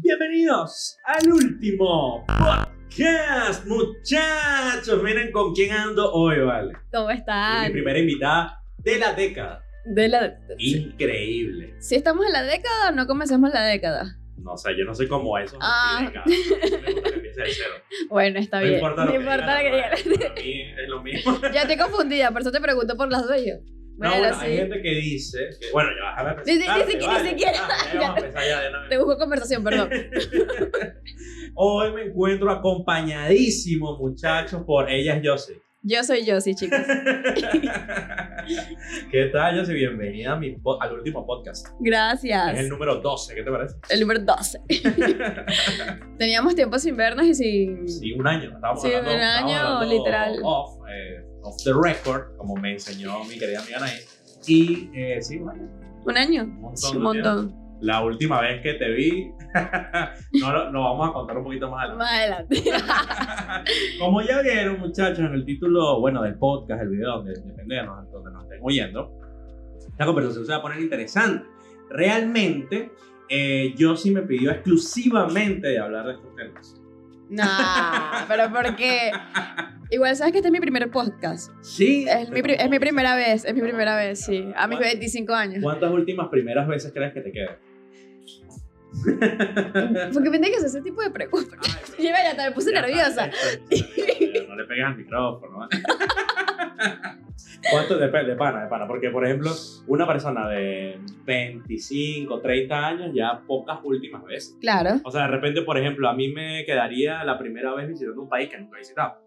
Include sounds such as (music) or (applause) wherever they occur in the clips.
Bienvenidos al último podcast, muchachos. Miren con quién ando hoy, ¿vale? ¿Cómo Es están? mi primera invitada de la década. De la... Increíble. Si estamos en la década o no comencemos la década. No, o sea, yo no sé cómo eso. es Ah. Bueno, está No bien. importa no importa lo que digan. Para mí es lo mismo. Ya estoy confundida, por eso te pregunto por las dos yo. No, Bueno, sí. hay gente que dice que, bueno, ya déjame Ni- ni- ni siquiera-. Te busco conversación, perdón. (laughs) Hoy me encuentro acompañadísimo, muchachos, por ella es Josie. Yo soy yo, sí, chicos. (laughs) ¿Qué tal, Josie? Bienvenida a mi al último podcast. Es el Gracias. número 12, ¿qué te parece? El número 12. (laughs) Teníamos tiempo sin vernos y sin. Sí, un año. Estábamos Sí, hablando, un año, literal. Off, eh, off the record, como me enseñó mi querida amiga Anaí. Y eh, sí, un año. Un año. Un montón. Sí, un montón. La última vez que te vi, (laughs) no lo no vamos a contar un poquito más adelante. Más adelante. (laughs) Como ya vieron, muchachos, en el título, bueno, del podcast, el video, donde, depende de nos- donde nos estén oyendo, la conversación se va a poner interesante. Realmente, eh, yo sí me pidió exclusivamente de hablar de estos temas. Nah, pero porque. Igual sabes que este es mi primer podcast. Sí. Es mi, es mi primera vez, es mi primera vez, sí. A mis 25 años. ¿Cuántas últimas primeras veces crees que te quedan? Porque me que hacer ese tipo de preguntas. Yo me puse nerviosa. No le pegas al micrófono. ¿Cuánto depende de pana, de pana? Porque, por ejemplo, una persona de 25, 30 años, ya pocas últimas veces. Claro. O sea, de repente, por ejemplo, a mí me quedaría la primera vez visitando un país que nunca he visitado.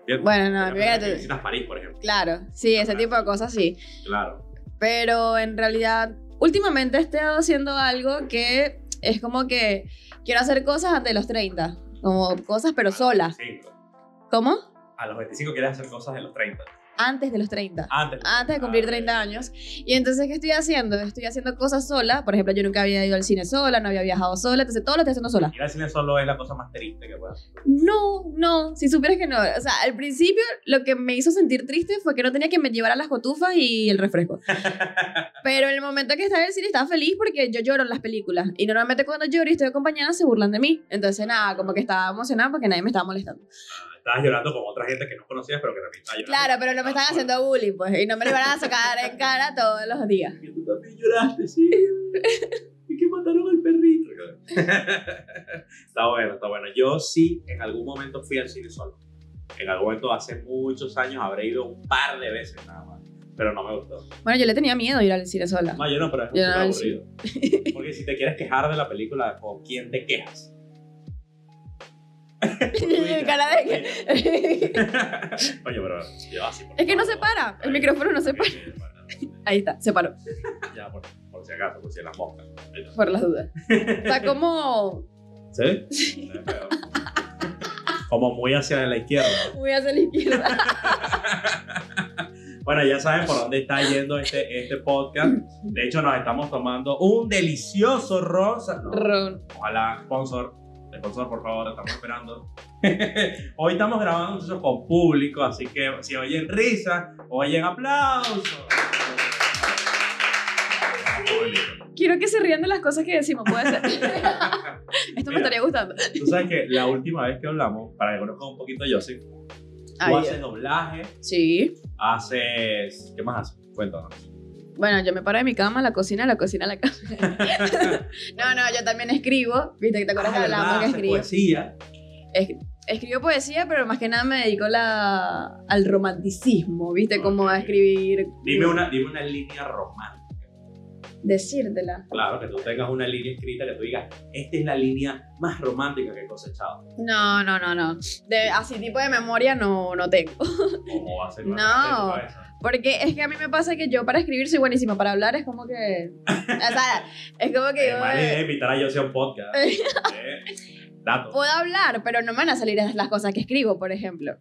¿Entiendes? Bueno, no, fíjate. visitas París, por ejemplo. Claro, sí, ese tipo de cosas sí. Claro. Pero en realidad, últimamente he estado haciendo algo que es como que quiero hacer cosas antes de los 30. Como cosas, pero solas. 25. ¿Cómo? A los 25 quieres hacer cosas de los 30. Antes de los 30. Antes. Antes de cumplir Ah, 30 años. Y entonces, ¿qué estoy haciendo? Estoy haciendo cosas sola. Por ejemplo, yo nunca había ido al cine sola, no había viajado sola. Entonces, todo lo estoy haciendo sola. Ir al cine solo es la cosa más triste que puedas hacer. No, no, si supieras que no. O sea, al principio lo que me hizo sentir triste fue que no tenía que me llevar a las cotufas y el refresco. (laughs) Pero en el momento que estaba en el cine estaba feliz porque yo lloro en las películas. Y normalmente cuando lloro y estoy acompañada se burlan de mí. Entonces, nada, como que estaba emocionada porque nadie me estaba molestando. Estabas llorando como otra gente que no conocías, pero que también estaba llorando. Claro, pero no me están haciendo bullying, pues. Y no me lo van a sacar en cara todos los días. Que tú también lloraste, sí. (laughs) y que mataron al perrito. (laughs) está bueno, está bueno. Yo sí, en algún momento fui al cine solo. En algún momento, hace muchos años, habré ido un par de veces nada más. Pero no me gustó. Bueno, yo le tenía miedo ir al cine sola. No, yo no, pero es súper no, aburrido. (laughs) Porque si te quieres quejar de la película, ¿con quién te quejas? (laughs) cara de que... (laughs) Oye, pero yo así. por Es que no se para. El micrófono no se para. Ahí está, se paró. (laughs) Ya, por, por si acaso, por si las moscas. Por las dudas. Está como ¿Sí? Como muy hacia la izquierda. muy hacia la izquierda. Bueno, ya saben por dónde está yendo este, este podcast. De hecho, nos estamos tomando un delicioso rosa. No, Ron. ojalá, sponsor. Sponsor, por favor, estamos esperando. (laughs) Hoy estamos grabando entonces con público, así que si oyen risa, oyen aplausos. Quiero que se rían de las cosas que decimos, puede ser. (laughs) Esto me Mira. estaría gustando. Tú sabes que la última vez que hablamos, para que conozcan un poquito yo, sí, tú Ay, haces doblaje, Sí. haces. ¿Qué más haces? Cuéntanos. Bueno, yo me paro de mi cama la cocina, la cocina la cama. (laughs) no, no, yo también escribo. Viste que te acuerdas Ah, que hablábamos que escribo. poesía. Es- escribo poesía, pero más que nada me dedico la, al romanticismo, ¿viste? Como a escribir. Dime una, dime una línea romántica. Decírtela. Claro, que tú tengas una línea escrita que tú digas, esta es la línea más romántica que he cosechado. No, no, no, no. De, así tipo de memoria no, no tengo. ¿Cómo va a ser No. Porque es que a mí me pasa que yo para escribir soy buenísima, para hablar es como que... O sea, es como que (laughs) yo... idea invitar a Josie a un podcast. (laughs) Eh, Dato. Puedo hablar, pero no me van a salir las cosas que escribo, por ejemplo.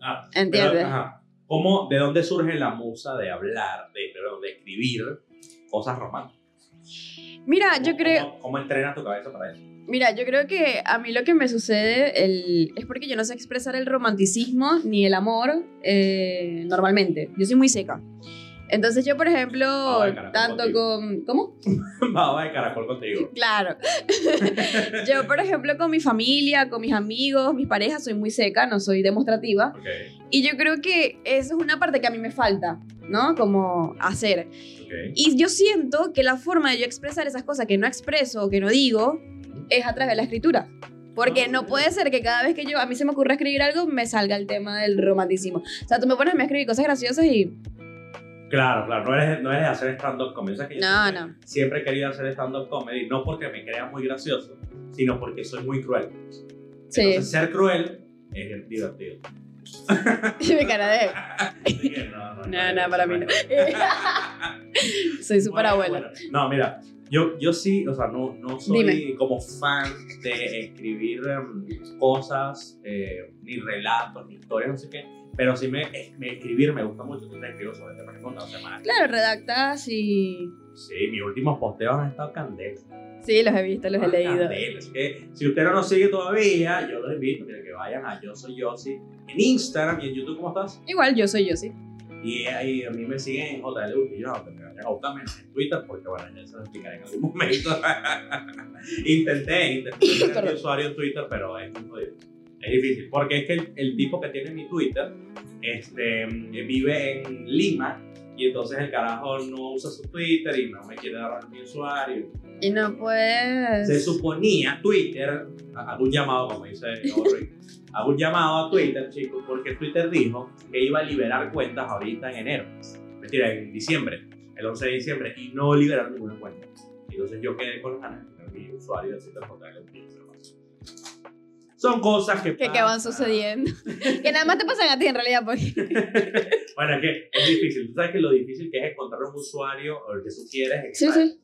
Ah, ¿Entiendes? pero, ajá. ¿Cómo, ¿De dónde surge la musa de hablar, de, perdón, de escribir cosas románticas? Mira, yo ¿Cómo- creo... ¿Cómo, cómo entrenas tu cabeza para eso? Mira, yo creo que a mí lo que me sucede el, es porque yo no sé expresar el romanticismo ni el amor eh, normalmente. Yo soy muy seca. Entonces yo, por ejemplo, tanto contigo. con... ¿Cómo? (laughs) Baba de caracol contigo. Claro. (laughs) yo, por ejemplo, con mi familia, con mis amigos, mis parejas, soy muy seca, no soy demostrativa. Ok, Y yo creo que eso es una parte que a mí me falta, ¿no? Como hacer. ok. Y yo siento que la forma de yo expresar esas cosas que no expreso o que no digo es a través de la escritura. Porque no puede ser que cada vez que yo a mí se me ocurra escribir algo me salga el tema del romanticismo. O sea, tú me pones a mí a escribir cosas graciosas y Claro, claro, no eres, no de hacer stand-up comedy. O sea, que yo No, siempre, no. siempre he querido hacer stand-up comedy, no porque me crea muy gracioso, sino porque soy muy cruel. Sí. Entonces, ser cruel es divertido. (laughs) mi cara de (laughs) no, no, No, no, para mí no. (laughs) soy súper abuela. bueno. No, mira, yo, yo sí, o sea, no, no soy Dime. como fan de escribir em, cosas, eh, ni relatos, ni historias, no sé qué, pero sí me, es- me- escribir me gusta mucho, entonces escribo sobre que contar semanal. Claro, redactas y Sí, mis últimos posteos han estado candentes. sí, los he visto, los he Ah, leído. Candela, así que si usted no nos sigue todavía, yo los invito mira, que vayan a Yo Soy Yossi en Instagram y en YouTube, ¿cómo estás? Igual yo soy yo, sí. Y ahí a mí me siguen en JL Urquillo, aunque me vayan a buscarme en Twitter, porque bueno, ya se lo explicaré en algún momento. (laughs) intenté, intenté (laughs) tener mi usuario en Twitter, pero es muy jodido. Es difícil, porque es que el, el tipo que tiene mi Twitter este, vive en Lima y entonces el carajo no usa su Twitter y no me quiere dar mi usuario. Y no puedes. Se suponía Twitter, hago un llamado, como dice (laughs) hago un llamado a Twitter, chicos, porque Twitter dijo que iba a liberar cuentas ahorita en enero. Mentira, en diciembre, el 11 de diciembre, y no liberaron ninguna cuenta. Entonces yo quedé con las ganas de tener mi usuario de Twitter le puse más. Son cosas que, que, que van pasan. sucediendo. (laughs) que nada más te pasan a ti en realidad, porque. (laughs) Bueno, es que es difícil. Tú sabes que lo difícil que es encontrar un usuario o el que tú quieres. Sí, sí.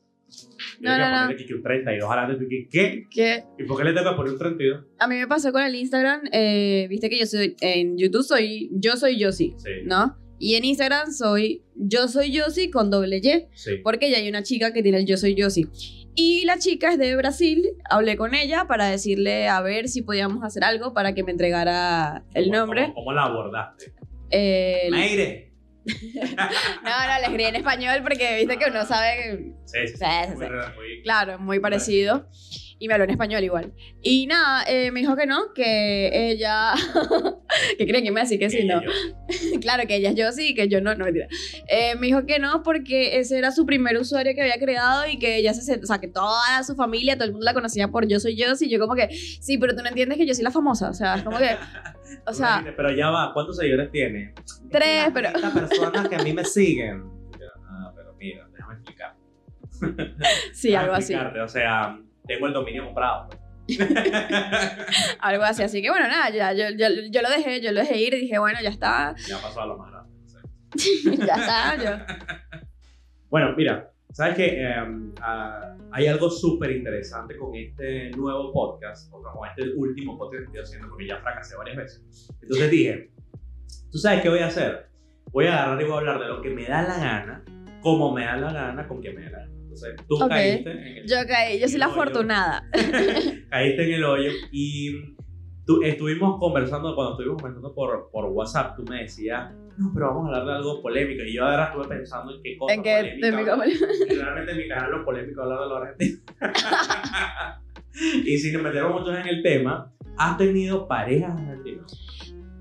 No, no, no. que un 32 adelante. ¿Qué? Que ¿Y por qué le tengo que poner un 32? a mí me pasó con el Instagram, eh, viste que yo soy, en YouTube soy, yo soy Yossi, Sí. ¿no? Y en Instagram soy, yo soy Yossi con doble Y, Sí. porque ya hay una chica que tiene el yo soy Yossi. Y la chica es de Brasil, hablé con ella para decirle a ver si podíamos hacer algo para que me entregara el ¿Cómo- nombre. ¿Cómo, cómo la abordaste? El- (laughs) No, Meire. no, le escribí en español porque viste que uno sabe Sí, sí, sí. Muy muy- Claro, muy parecido. Y me habló en español igual. Y nada, eh, me dijo que no, que ella. (laughs) que creen que me decir que sí, no. (laughs) claro, que ella es yo sí, que yo no, no mentira. Eh, me dijo que no, porque ese era su primer usuario que había creado y que ella se. O sea, que toda su familia, todo el mundo la conocía por yo soy yo sí. Yo, como que, sí, pero tú no entiendes que yo soy la famosa. O sea, es como que. O sea, pero ya va, ¿cuántos seguidores tiene? Tres, pero- personas que a mí me (laughs) siguen. Ah, pero mira, déjame explicar. sí, algo así. O sea, tengo el dominio comprado. Algo así. Así que bueno, nada, ya, yo, yo, yo lo dejé, yo lo dejé ir y dije, bueno, ya está. ya pasó a lo más grande. (laughs) ya está. Yo. (laughs) Bueno, mira, sabes que hay algo súper interesante con este nuevo podcast, o con este último podcast que estoy haciendo, porque ya fracasé varias veces. Entonces dije, ¿tú sabes qué voy a hacer? Voy a agarrar y voy a hablar de lo que me da la gana, como me da la gana, con quien me da la gana. Entonces tú caíste en el, Yo caí, yo soy la afortunada. (laughs) caíste en el hoyo y tú, estuvimos conversando, cuando estuvimos conversando por, por WhatsApp, tú me decías, no, pero vamos a hablar de algo polémico. Y yo ahora estuve pensando en qué cosa En que polémica de (laughs) realmente en mi canal lo polémico hablar de los argentinos. (laughs) y sin meternos mucho en el tema, ¿has tenido parejas argentinas?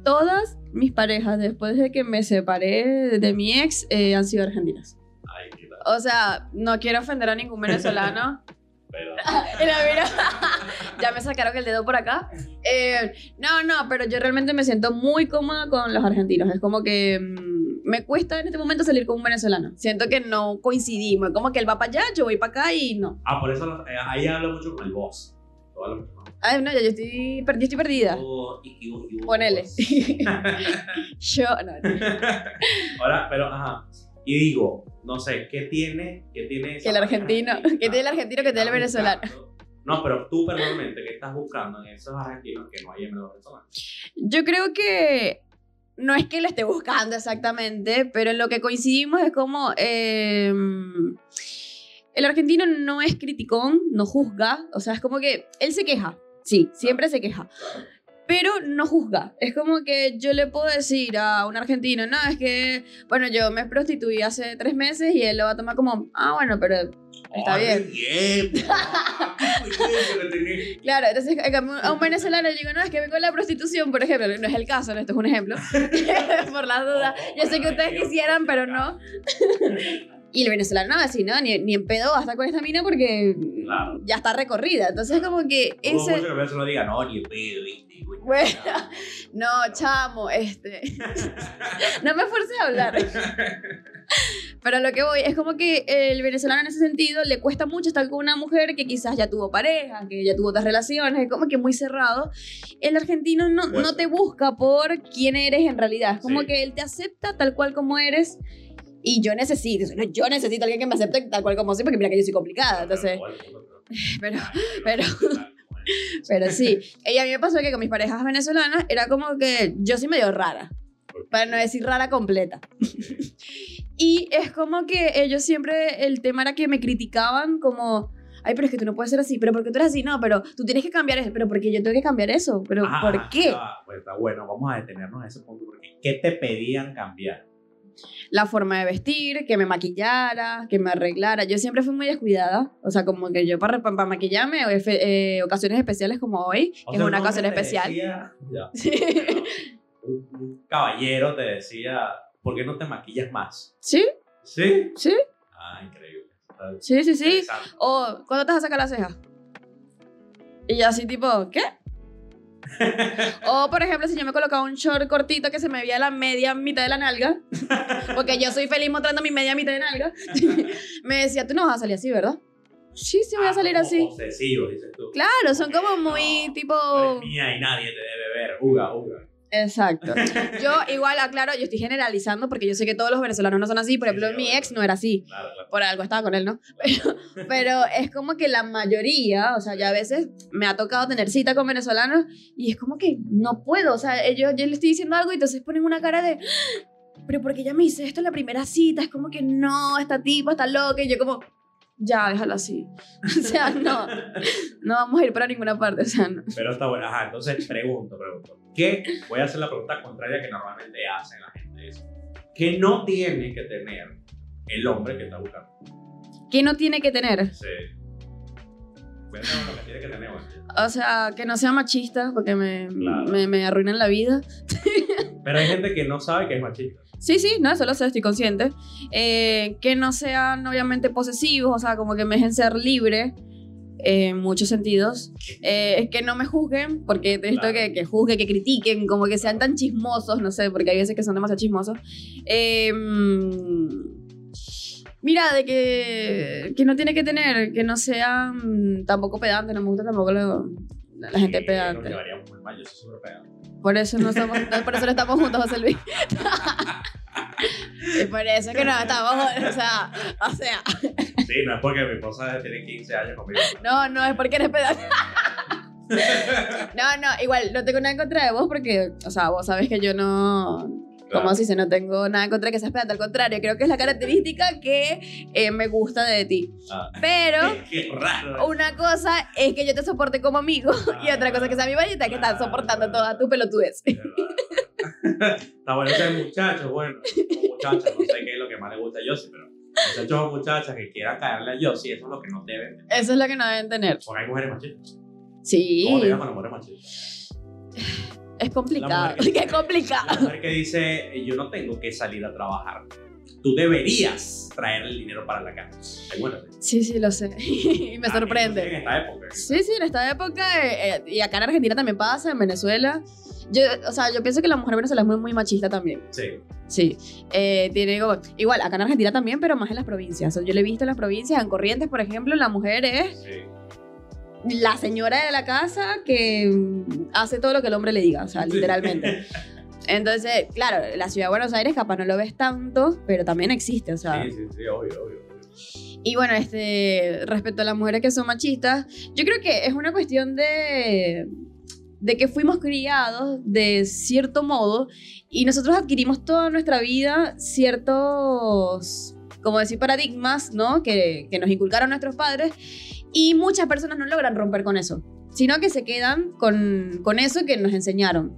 Todas mis parejas, después de que me separé de mi ex, eh, han sido argentinas. O sea, no quiero ofender a ningún venezolano. (laughs) Pero, (laughs) mira, (laughs) ya me sacaron el dedo por acá. Eh, no, no, pero yo realmente me siento muy cómoda con los argentinos. Es como que mm, me cuesta en este momento salir con un venezolano. Siento que no coincidimos. Es como que él va para allá, yo voy para acá y no. ah, por eso eh, ahí hablo mucho con el boss. Ay, no, ya yo estoy, per- yo estoy perdida. boss. Y- y- y- y- Ponele. Yo, no, no. Ahora, pero, ajá. Y digo, no sé, ¿qué tiene? ¿Qué tiene Que el argentino- que tiene el argentino que tiene el venezolano. No, pero tú personalmente, ¿qué estás buscando en esos argentinos que no hay en los venezolanos? Yo creo que no es que lo esté buscando exactamente, pero en lo que coincidimos es como eh, el argentino no es criticón, no juzga, o sea, es como que él se queja, sí, siempre se queja, pero no juzga. Es como que yo le puedo decir a un argentino, no, es que, bueno, yo me prostituí hace tres meses y él lo va a tomar como, ah, bueno, pero está Ay, bien. bien. (laughs) Claro, entonces a un venezolano le digo, no, es que vengo de la prostitución, por ejemplo, no es el caso, esto es un ejemplo, (laughs) por las dudas. Yo sé que ustedes quisieran, pero no. Y el venezolano no va a decir, no, ni, ni en pedo basta con esta mina porque Claro. ya está recorrida. Entonces, como que ese. mucho que el venezolano diga, no, ni pedo, ¿viste? güey". Bueno, (laughs) no, chamo, este. (laughs) no me forces a hablar. (laughs) Pero a lo que voy es como que el venezolano en ese sentido le cuesta mucho estar con una mujer que quizás ya tuvo pareja, que ya tuvo otras relaciones, es como que muy cerrado. El argentino no, Bueno. no te busca por quién eres en realidad, es como Sí. que él te acepta tal cual como eres. Y yo necesito, yo necesito a alguien que me acepte tal cual como soy, porque mira que yo soy complicada, entonces, (laughs) pero, pero, pero sí. Y a mí me pasó que con mis parejas venezolanas era como que yo soy medio rara, para no decir rara completa. (laughs) Y es como que ellos siempre, el tema era que me criticaban como, ay, pero es que tú no puedes ser así, pero ¿por qué tú eres así? No, pero tú tienes que cambiar eso, pero porque yo tengo que cambiar eso, pero Ajá, ¿por qué? ya, pues está bueno, vamos a detenernos en ese punto. Porque, ¿Qué te pedían cambiar? La forma de vestir, que me maquillara, que me arreglara. Yo siempre fui muy descuidada, o sea, como que yo para, para maquillarme, eh, ocasiones especiales como hoy, O que sea, es una ocasión especial. decía- ya, (laughs) Sí. un, un caballero te decía, ¿por qué no te maquillas más? ¿Sí? ¿Sí? ¿Sí? Ah, increíble. Está Sí, sí, sí. O, ¿cuándo te vas a sacar la ceja? Y yo así tipo, ¿qué? O, por ejemplo, si yo me colocaba un short cortito que se me veía la media mitad de la nalga, porque yo soy feliz mostrando mi media mitad de nalga, (laughs) me decía, tú no vas a salir así, ¿verdad? Sí, sí, voy a Ah, salir como así. Obsesivo, dices tú. Claro, son como muy tipo... eres mía y nadie te debe ver. Uga, uga. Exacto. (laughs) Yo igual, aclaro, yo estoy generalizando porque yo sé que todos los venezolanos no son así. Por ejemplo, sí, mi ex no era así. Claro, claro. Por algo estaba con él, ¿no? Pero, pero es como que la mayoría, o sea, ya a veces me ha tocado tener cita con venezolanos y es como que no puedo. O sea, ellos, yo le estoy diciendo algo y entonces ponen una cara de. "Ah, Pero porque ya me hice esto en la primera cita, es como que no, esta tipa está loca. Y yo, como, ya, déjala así. (laughs) O sea, no, no vamos a ir para ninguna parte. O sea, no. Pero está bueno. Ajá, entonces pregunto, pregunto. ¿Qué? Voy a hacer la pregunta contraria que normalmente hacen la gente. Es, ¿Qué no tiene que tener el hombre que está buscando? ¿Qué no tiene que tener? Sí. Lo que tiene que tener. O sea, que no sea machista, porque me, Claro. me, me arruinan la vida. Pero hay gente que no sabe que es machista. Sí, sí, no, eso lo sé, estoy consciente. Eh, que no sean, obviamente, posesivos, o sea, como que me dejen ser libre eh, en muchos sentidos. Eh, que no me juzguen, porque esto Claro. que, que juzguen, que critiquen, como que sean tan chismosos, no sé, porque hay veces que son demasiado chismosos. Mm, mira, de que, que no tiene que tener, que no sean tampoco pedantes, no me gusta tampoco lo- la gente Sí, pedante. Nos llevaríamos muy mal. Yo soy súper pedante. Por eso no no, (laughs) por eso no estamos juntos, José Luis. (laughs) y por eso que no estamos o sea, o sea, Sí, no es porque mi esposa tiene 15 años conmigo. no, no es porque eres pedante. No, no, igual no tengo nada en contra de vos porque, o sea, vos sabes que yo no, como si se no tengo nada en contra de que seas pedante, al contrario, creo que es la característica que eh, me gusta de ti. Ah. Pero Qué raro. una cosa es que yo te soporte como amigo y otra cosa es que sea mi varita que estás soportando toda tu pelotudez. Está bueno ser muchachos, bueno, o muchachas, no sé qué es lo que más le gusta a Yossi, pero muchachos o muchachas que quieran caerle a Yossi, eso es lo que no deben. tener. Eso es lo que no deben tener. Porque hay mujeres machistas. Sí. ¿Cómo le llaman mujeres machistas? Es complicado. Que- (laughs) Qué complicado. La mujer que dice, yo no tengo que salir a trabajar. Tú deberías traer el dinero para la casa. ¿eh? Sí, sí, lo sé. (laughs) y me Ah, sorprende. En esta época. Sí, sí, en esta época, eh, eh, y acá en Argentina también pasa, en Venezuela. Yo, o sea, yo pienso que la mujer venezolana es muy, muy machista también. Sí. Sí. Eh, tiene como- igual, acá en Argentina también, pero más en las provincias. O sea, yo lo he visto en las provincias, en Corrientes, por ejemplo, la mujer es Sí. la señora de la casa que hace todo lo que el hombre le diga, o sea, literalmente. (laughs) Entonces, claro, la ciudad de Buenos Aires capaz no lo ves tanto, pero también existe, o sea. Sí, sí, sí, obvio, obvio. obvio. Y bueno, este, respecto a las mujeres que son machistas, yo creo que es una cuestión de, de que fuimos criados de cierto modo y nosotros adquirimos toda nuestra vida ciertos, como decir, paradigmas, ¿no? Que, que nos inculcaron nuestros padres y muchas personas no logran romper con eso. sino que se quedan con, con eso que nos enseñaron.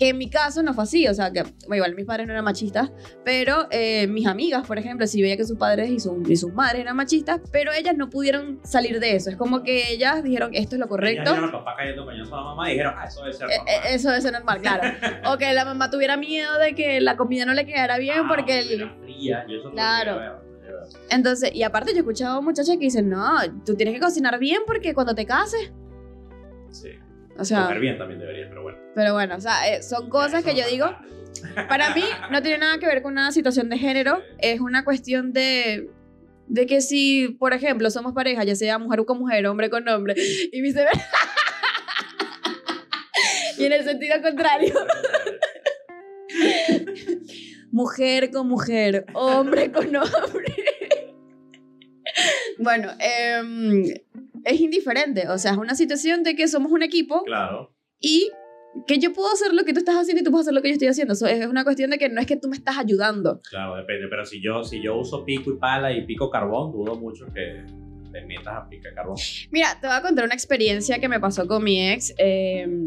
Que en mi caso no fue así, o sea, que bueno, igual mis padres no eran machistas, pero eh, mis amigas, por ejemplo, sí veía que sus padres y, su- y sus madres eran machistas, pero ellas no pudieron salir de eso. Es como que ellas dijeron, esto es lo correcto. Ya vieron a papá cayendo coñazo a la mamá y dijeron, ah, eso debe ser Eh, normal. eh, Eso es normal, claro. (laughs) O que la mamá tuviera miedo de que la comida no le quedara bien Ah, porque... el- fría, y eso Claro. Entonces, y aparte yo he escuchado muchachas que dicen, no, tú tienes que cocinar bien porque cuando te cases, Sí. O sea, Comer bien también debería, pero bueno. pero bueno, o sea, eh, son cosas que yo digo, para mí no tiene nada que ver con una situación de género, es una cuestión de, de que si, por ejemplo, somos pareja, ya sea mujer con mujer, hombre con hombre, y viceversa. y en el sentido contrario, mujer con mujer, hombre con hombre. Bueno, em, es indiferente, o sea, es una situación de que somos un equipo Claro. y que yo puedo hacer lo que tú estás haciendo y tú puedes hacer lo que yo estoy haciendo. Eso es una cuestión de que no es que tú me estás ayudando. Claro, depende. Pero si yo, si yo uso pico y pala y pico carbón, dudo mucho que te metas a picar carbón. Mira, te voy a contar una experiencia que me pasó con mi ex. Eh,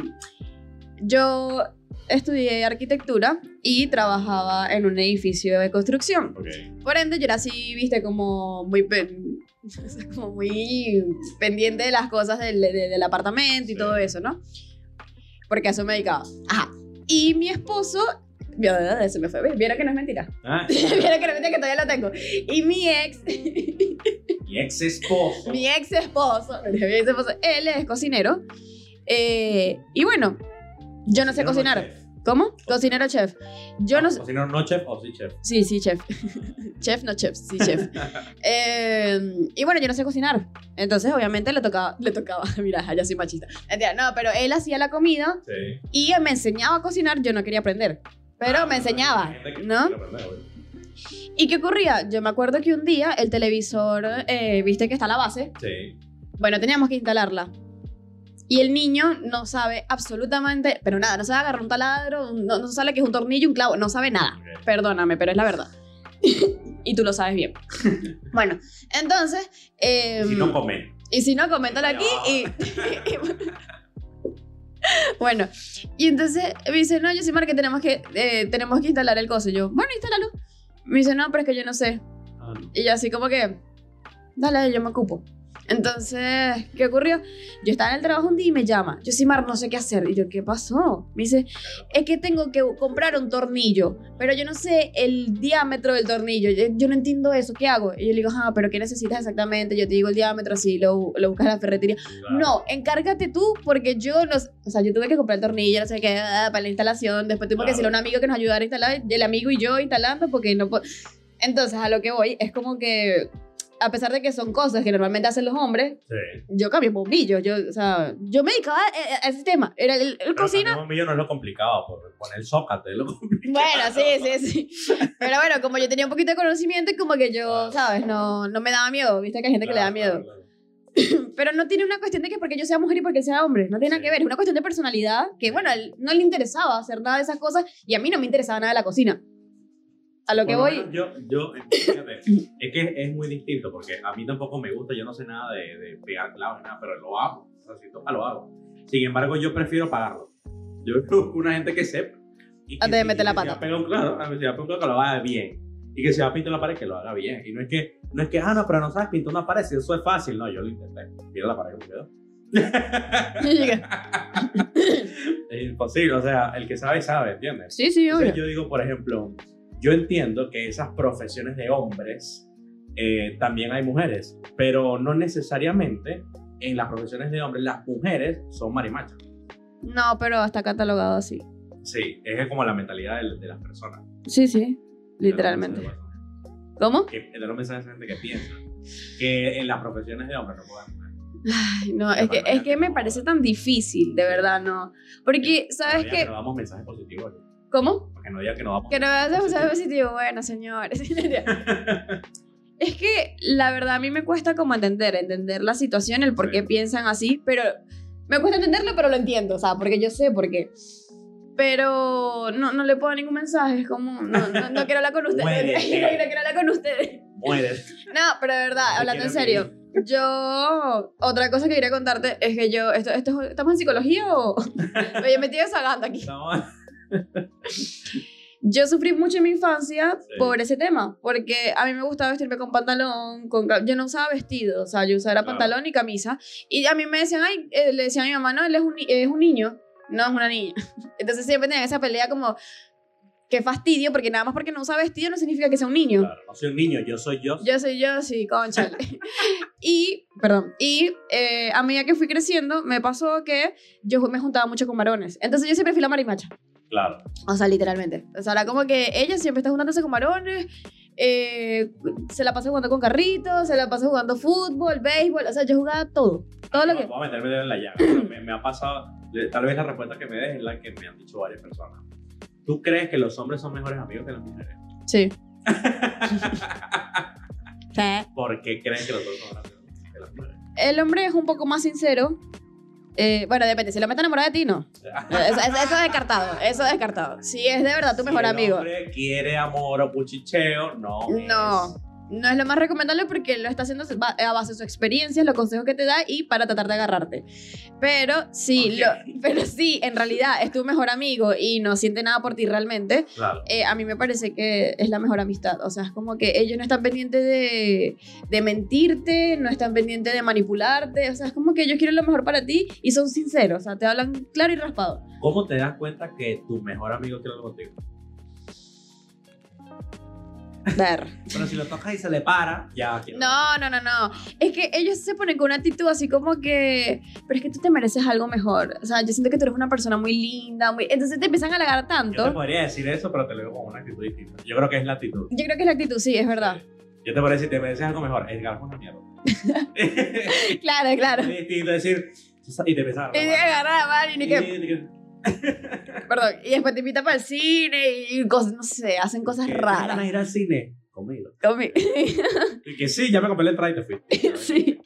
yo estudié arquitectura y trabajaba en un edificio de construcción. Ok. Por ende, yo era así, viste, como muy, (laughs) o sea, como muy pendiente de las cosas del, de- del apartamento y Sí. todo eso, ¿no? Porque a eso me dedicaba. Ajá. Y mi esposo, Mira, se me fue, vieron que no es mentira. Ah, (laughs) Vieron que no es mentira, que todavía lo tengo. Y mi ex, (laughs) mi ex esposo. mi ex esposo, mi ex esposo, él es cocinero. Eh, y bueno, yo no sé cocinar. ¿Cómo? Cocinero chef. Yo no sé. Cocinero no chef o sí chef. Sí, sí, chef. (laughs) chef, no chef, sí, chef. (laughs) Eh, y bueno, yo no sé cocinar. Entonces, obviamente, le tocaba. Le tocaba. (laughs) Mira, ya soy machista. No, pero él hacía la comida Sí. y me enseñaba a cocinar. Yo no quería aprender. Pero me enseñaba, ¿no? ¿Y qué ocurría? Yo me acuerdo que un día el televisor, eh, viste que está la base. Sí. Bueno, teníamos que instalarla. Y el niño no sabe absolutamente, pero nada, no sabe agarrar un taladro, no, no sabe que es un tornillo, un clavo, no sabe nada. Perdóname, pero es la verdad. (laughs) y tú lo sabes bien. (laughs) bueno, entonces... eh, Si no comen. y si no, coméntalo aquí y... (laughs) bueno, y entonces me dice, no, yo sí, que tenemos que, eh, tenemos que instalar el coso. Y yo, bueno, instálalo. Me dice, no, pero es que yo no sé. Ah, no. Y yo así como que, dale, yo me ocupo. Entonces, ¿qué ocurrió? Yo estaba en el trabajo un día y me llama. Yo sí, Mar, no sé qué hacer. Y yo, ¿qué pasó? Me dice, es que tengo que comprar un tornillo, pero yo no sé el diámetro del tornillo. Yo, yo no entiendo eso, ¿qué hago? Y yo le digo, ah, pero ¿qué necesitas exactamente? Yo te digo el diámetro, así lo, lo buscas en la ferretería. Claro. No, encárgate tú, porque yo no. O sea, yo tuve que comprar el tornillo, no sé qué, ah, para la instalación. Después tuve que Claro. decirle a un amigo que nos ayudara a instalar, el amigo y yo instalando, porque no puedo. Entonces, a lo que voy es como que, a pesar de que son cosas que normalmente hacen los hombres, Sí. yo cambié bombillo. Yo, o sea, yo me dedicaba a, a ese tema. Era el, el cocina. un millón no es lo complicado, por poner zócate es lo complicado. Bueno, sí, sí, sí. Pero bueno, como yo tenía un poquito de conocimiento, como que yo, ¿sabes? No, no me daba miedo. Viste que hay gente que le da Claro, miedo. claro, claro. (clears throat) Pero no tiene una cuestión de que porque yo sea mujer y porque sea hombre. No tiene nada Sí. que ver. Es una cuestión de personalidad que, bueno, a él no le interesaba hacer nada de esas cosas y a mí no me interesaba nada de la cocina. A lo que voy. Yo, yo, fíjate, es que es muy distinto porque a mí tampoco me gusta, yo no sé nada de, de pegar clavos, nada, pero lo hago. O sea, si toca, lo hago. Sin embargo, yo prefiero pagarlo. Yo (laughs) busco una gente que sepa. Y que Antes de si- meter la si pata. pegar un ver, si va a pegar un clavo, que lo haga bien. Y que si va a pintar la pared, que lo haga bien. Y no es que, no es que, ah, no, pero no sabes pintar una pared, si eso es fácil. No, yo lo intenté. Mira la pared que me quedó. (laughs) (laughs) es imposible, o sea, el que sabe, sabe, ¿entiendes? sí, sí, Entonces, obvio. yo digo, por ejemplo, yo entiendo que esas profesiones de hombres eh, también hay mujeres, pero no necesariamente en las profesiones de hombres las mujeres son marimachas. No, pero está catalogado así. Sí, es como la mentalidad de, de las personas. Sí, sí. Literalmente. ¿Cómo? Que de los mensajes de gente que piensa que en las profesiones de hombres no pueden mujeres. Ay, no, es que, es que me parece tan difícil, de verdad, no. Porque, ¿sabes qué? Damos mensajes positivos. ¿Cómo? Porque no digan que no damos. Que no me hace un positivo. Bueno, señores. (laughs) Es que la verdad a mí me cuesta como entender, entender la situación, el por qué Sí. piensan así, pero me cuesta entenderlo, pero lo entiendo, o sea, porque yo sé por qué. Pero no, no le puedo ningún mensaje, es como, no, no, no quiero hablar con (laughs) ustedes. (laughs) No quiero hablar con ustedes. Mueres. No, pero de verdad, Te hablando en serio, vivir. Yo, otra cosa que quería contarte es que yo, esto, esto, ¿estamos en psicología o...? Me estoy desagando aquí. Estamos- Yo sufrí mucho en mi infancia Sí. por ese tema, porque a mí me gustaba vestirme con pantalón, con yo no usaba vestido, o sea, yo usaba Claro. pantalón y camisa, y a mí me decían, ay, eh, le decían a mi mamá, no, él es un, es un niño, no es una niña. (laughs) Entonces siempre tenían esa pelea como, qué fastidio, porque nada más porque no usa vestido no significa que sea un niño. Claro, no soy un niño, yo soy yo. Yo soy yo, sí, conchale. (laughs) y, perdón, y eh, a medida que fui creciendo, me pasó que yo me juntaba mucho con varones. Entonces yo siempre fui la marimacha. Claro. O sea, literalmente. O sea, era como que ella siempre está juntándose con varones, eh, se la pasa jugando con carritos, se la pasa jugando fútbol, béisbol, o sea, yo jugaba todo. Todo lo que... Voy a meterme en la llaga. (clears throat) pero me, me ha pasado, tal vez la respuesta que me des es la que me han dicho varias personas. ¿Tú crees que los hombres son mejores amigos que las mujeres? Sí. (laughs) Sí. ¿Por qué creen que los hombres son mejores amigos que las mujeres? El hombre es un poco más sincero. Eh, bueno, depende. Si lo mete enamorado de ti, no. (laughs) Eso, eso- es descartado. Eso es descartado. Si es de verdad tu mejor si amigo. El hombre quiere amor o puchicheo, no. No. No es lo más recomendable porque lo está haciendo a base de su experiencia, los consejos que te da y para tratar de agarrarte. Pero sí, lo- pero sí, en realidad es tu mejor amigo y no siente nada por ti realmente. Claro. eh, a mí me parece que es la mejor amistad. O sea, es como que ellos no están pendientes de, de mentirte, no están pendientes de manipularte. O sea, es como que ellos quieren lo mejor para ti y son sinceros. O sea, te hablan claro y raspado. ¿Cómo te das cuenta que tu mejor amigo quiere algo contigo? Ver. Pero si lo tocas y se le para, ya. No, no, no, no. Es que ellos se ponen con una actitud así como que, pero es que tú te mereces algo mejor. O sea, yo siento que tú eres una persona muy linda, muy... Entonces te empiezan a halagar Yo te tanto. podría decir eso, pero te lo digo con una actitud distinta. Yo creo que es la actitud. Yo creo que es la actitud, sí, es verdad. Yo te podría decir, te mereces algo mejor. Edgar, es una mierda. (laughs) Claro, claro. Es distinto decir, y te empiezas a Y te agarra la mano y ni que... (laughs) Perdón. Y después te invita para el cine y cosas, no sé, hacen cosas ¿Qué, ¿Tienes ganas raras. de ir al cine? Conmigo. Comi- Y que sí, ya me compré la entrada y te fui. (laughs) sí.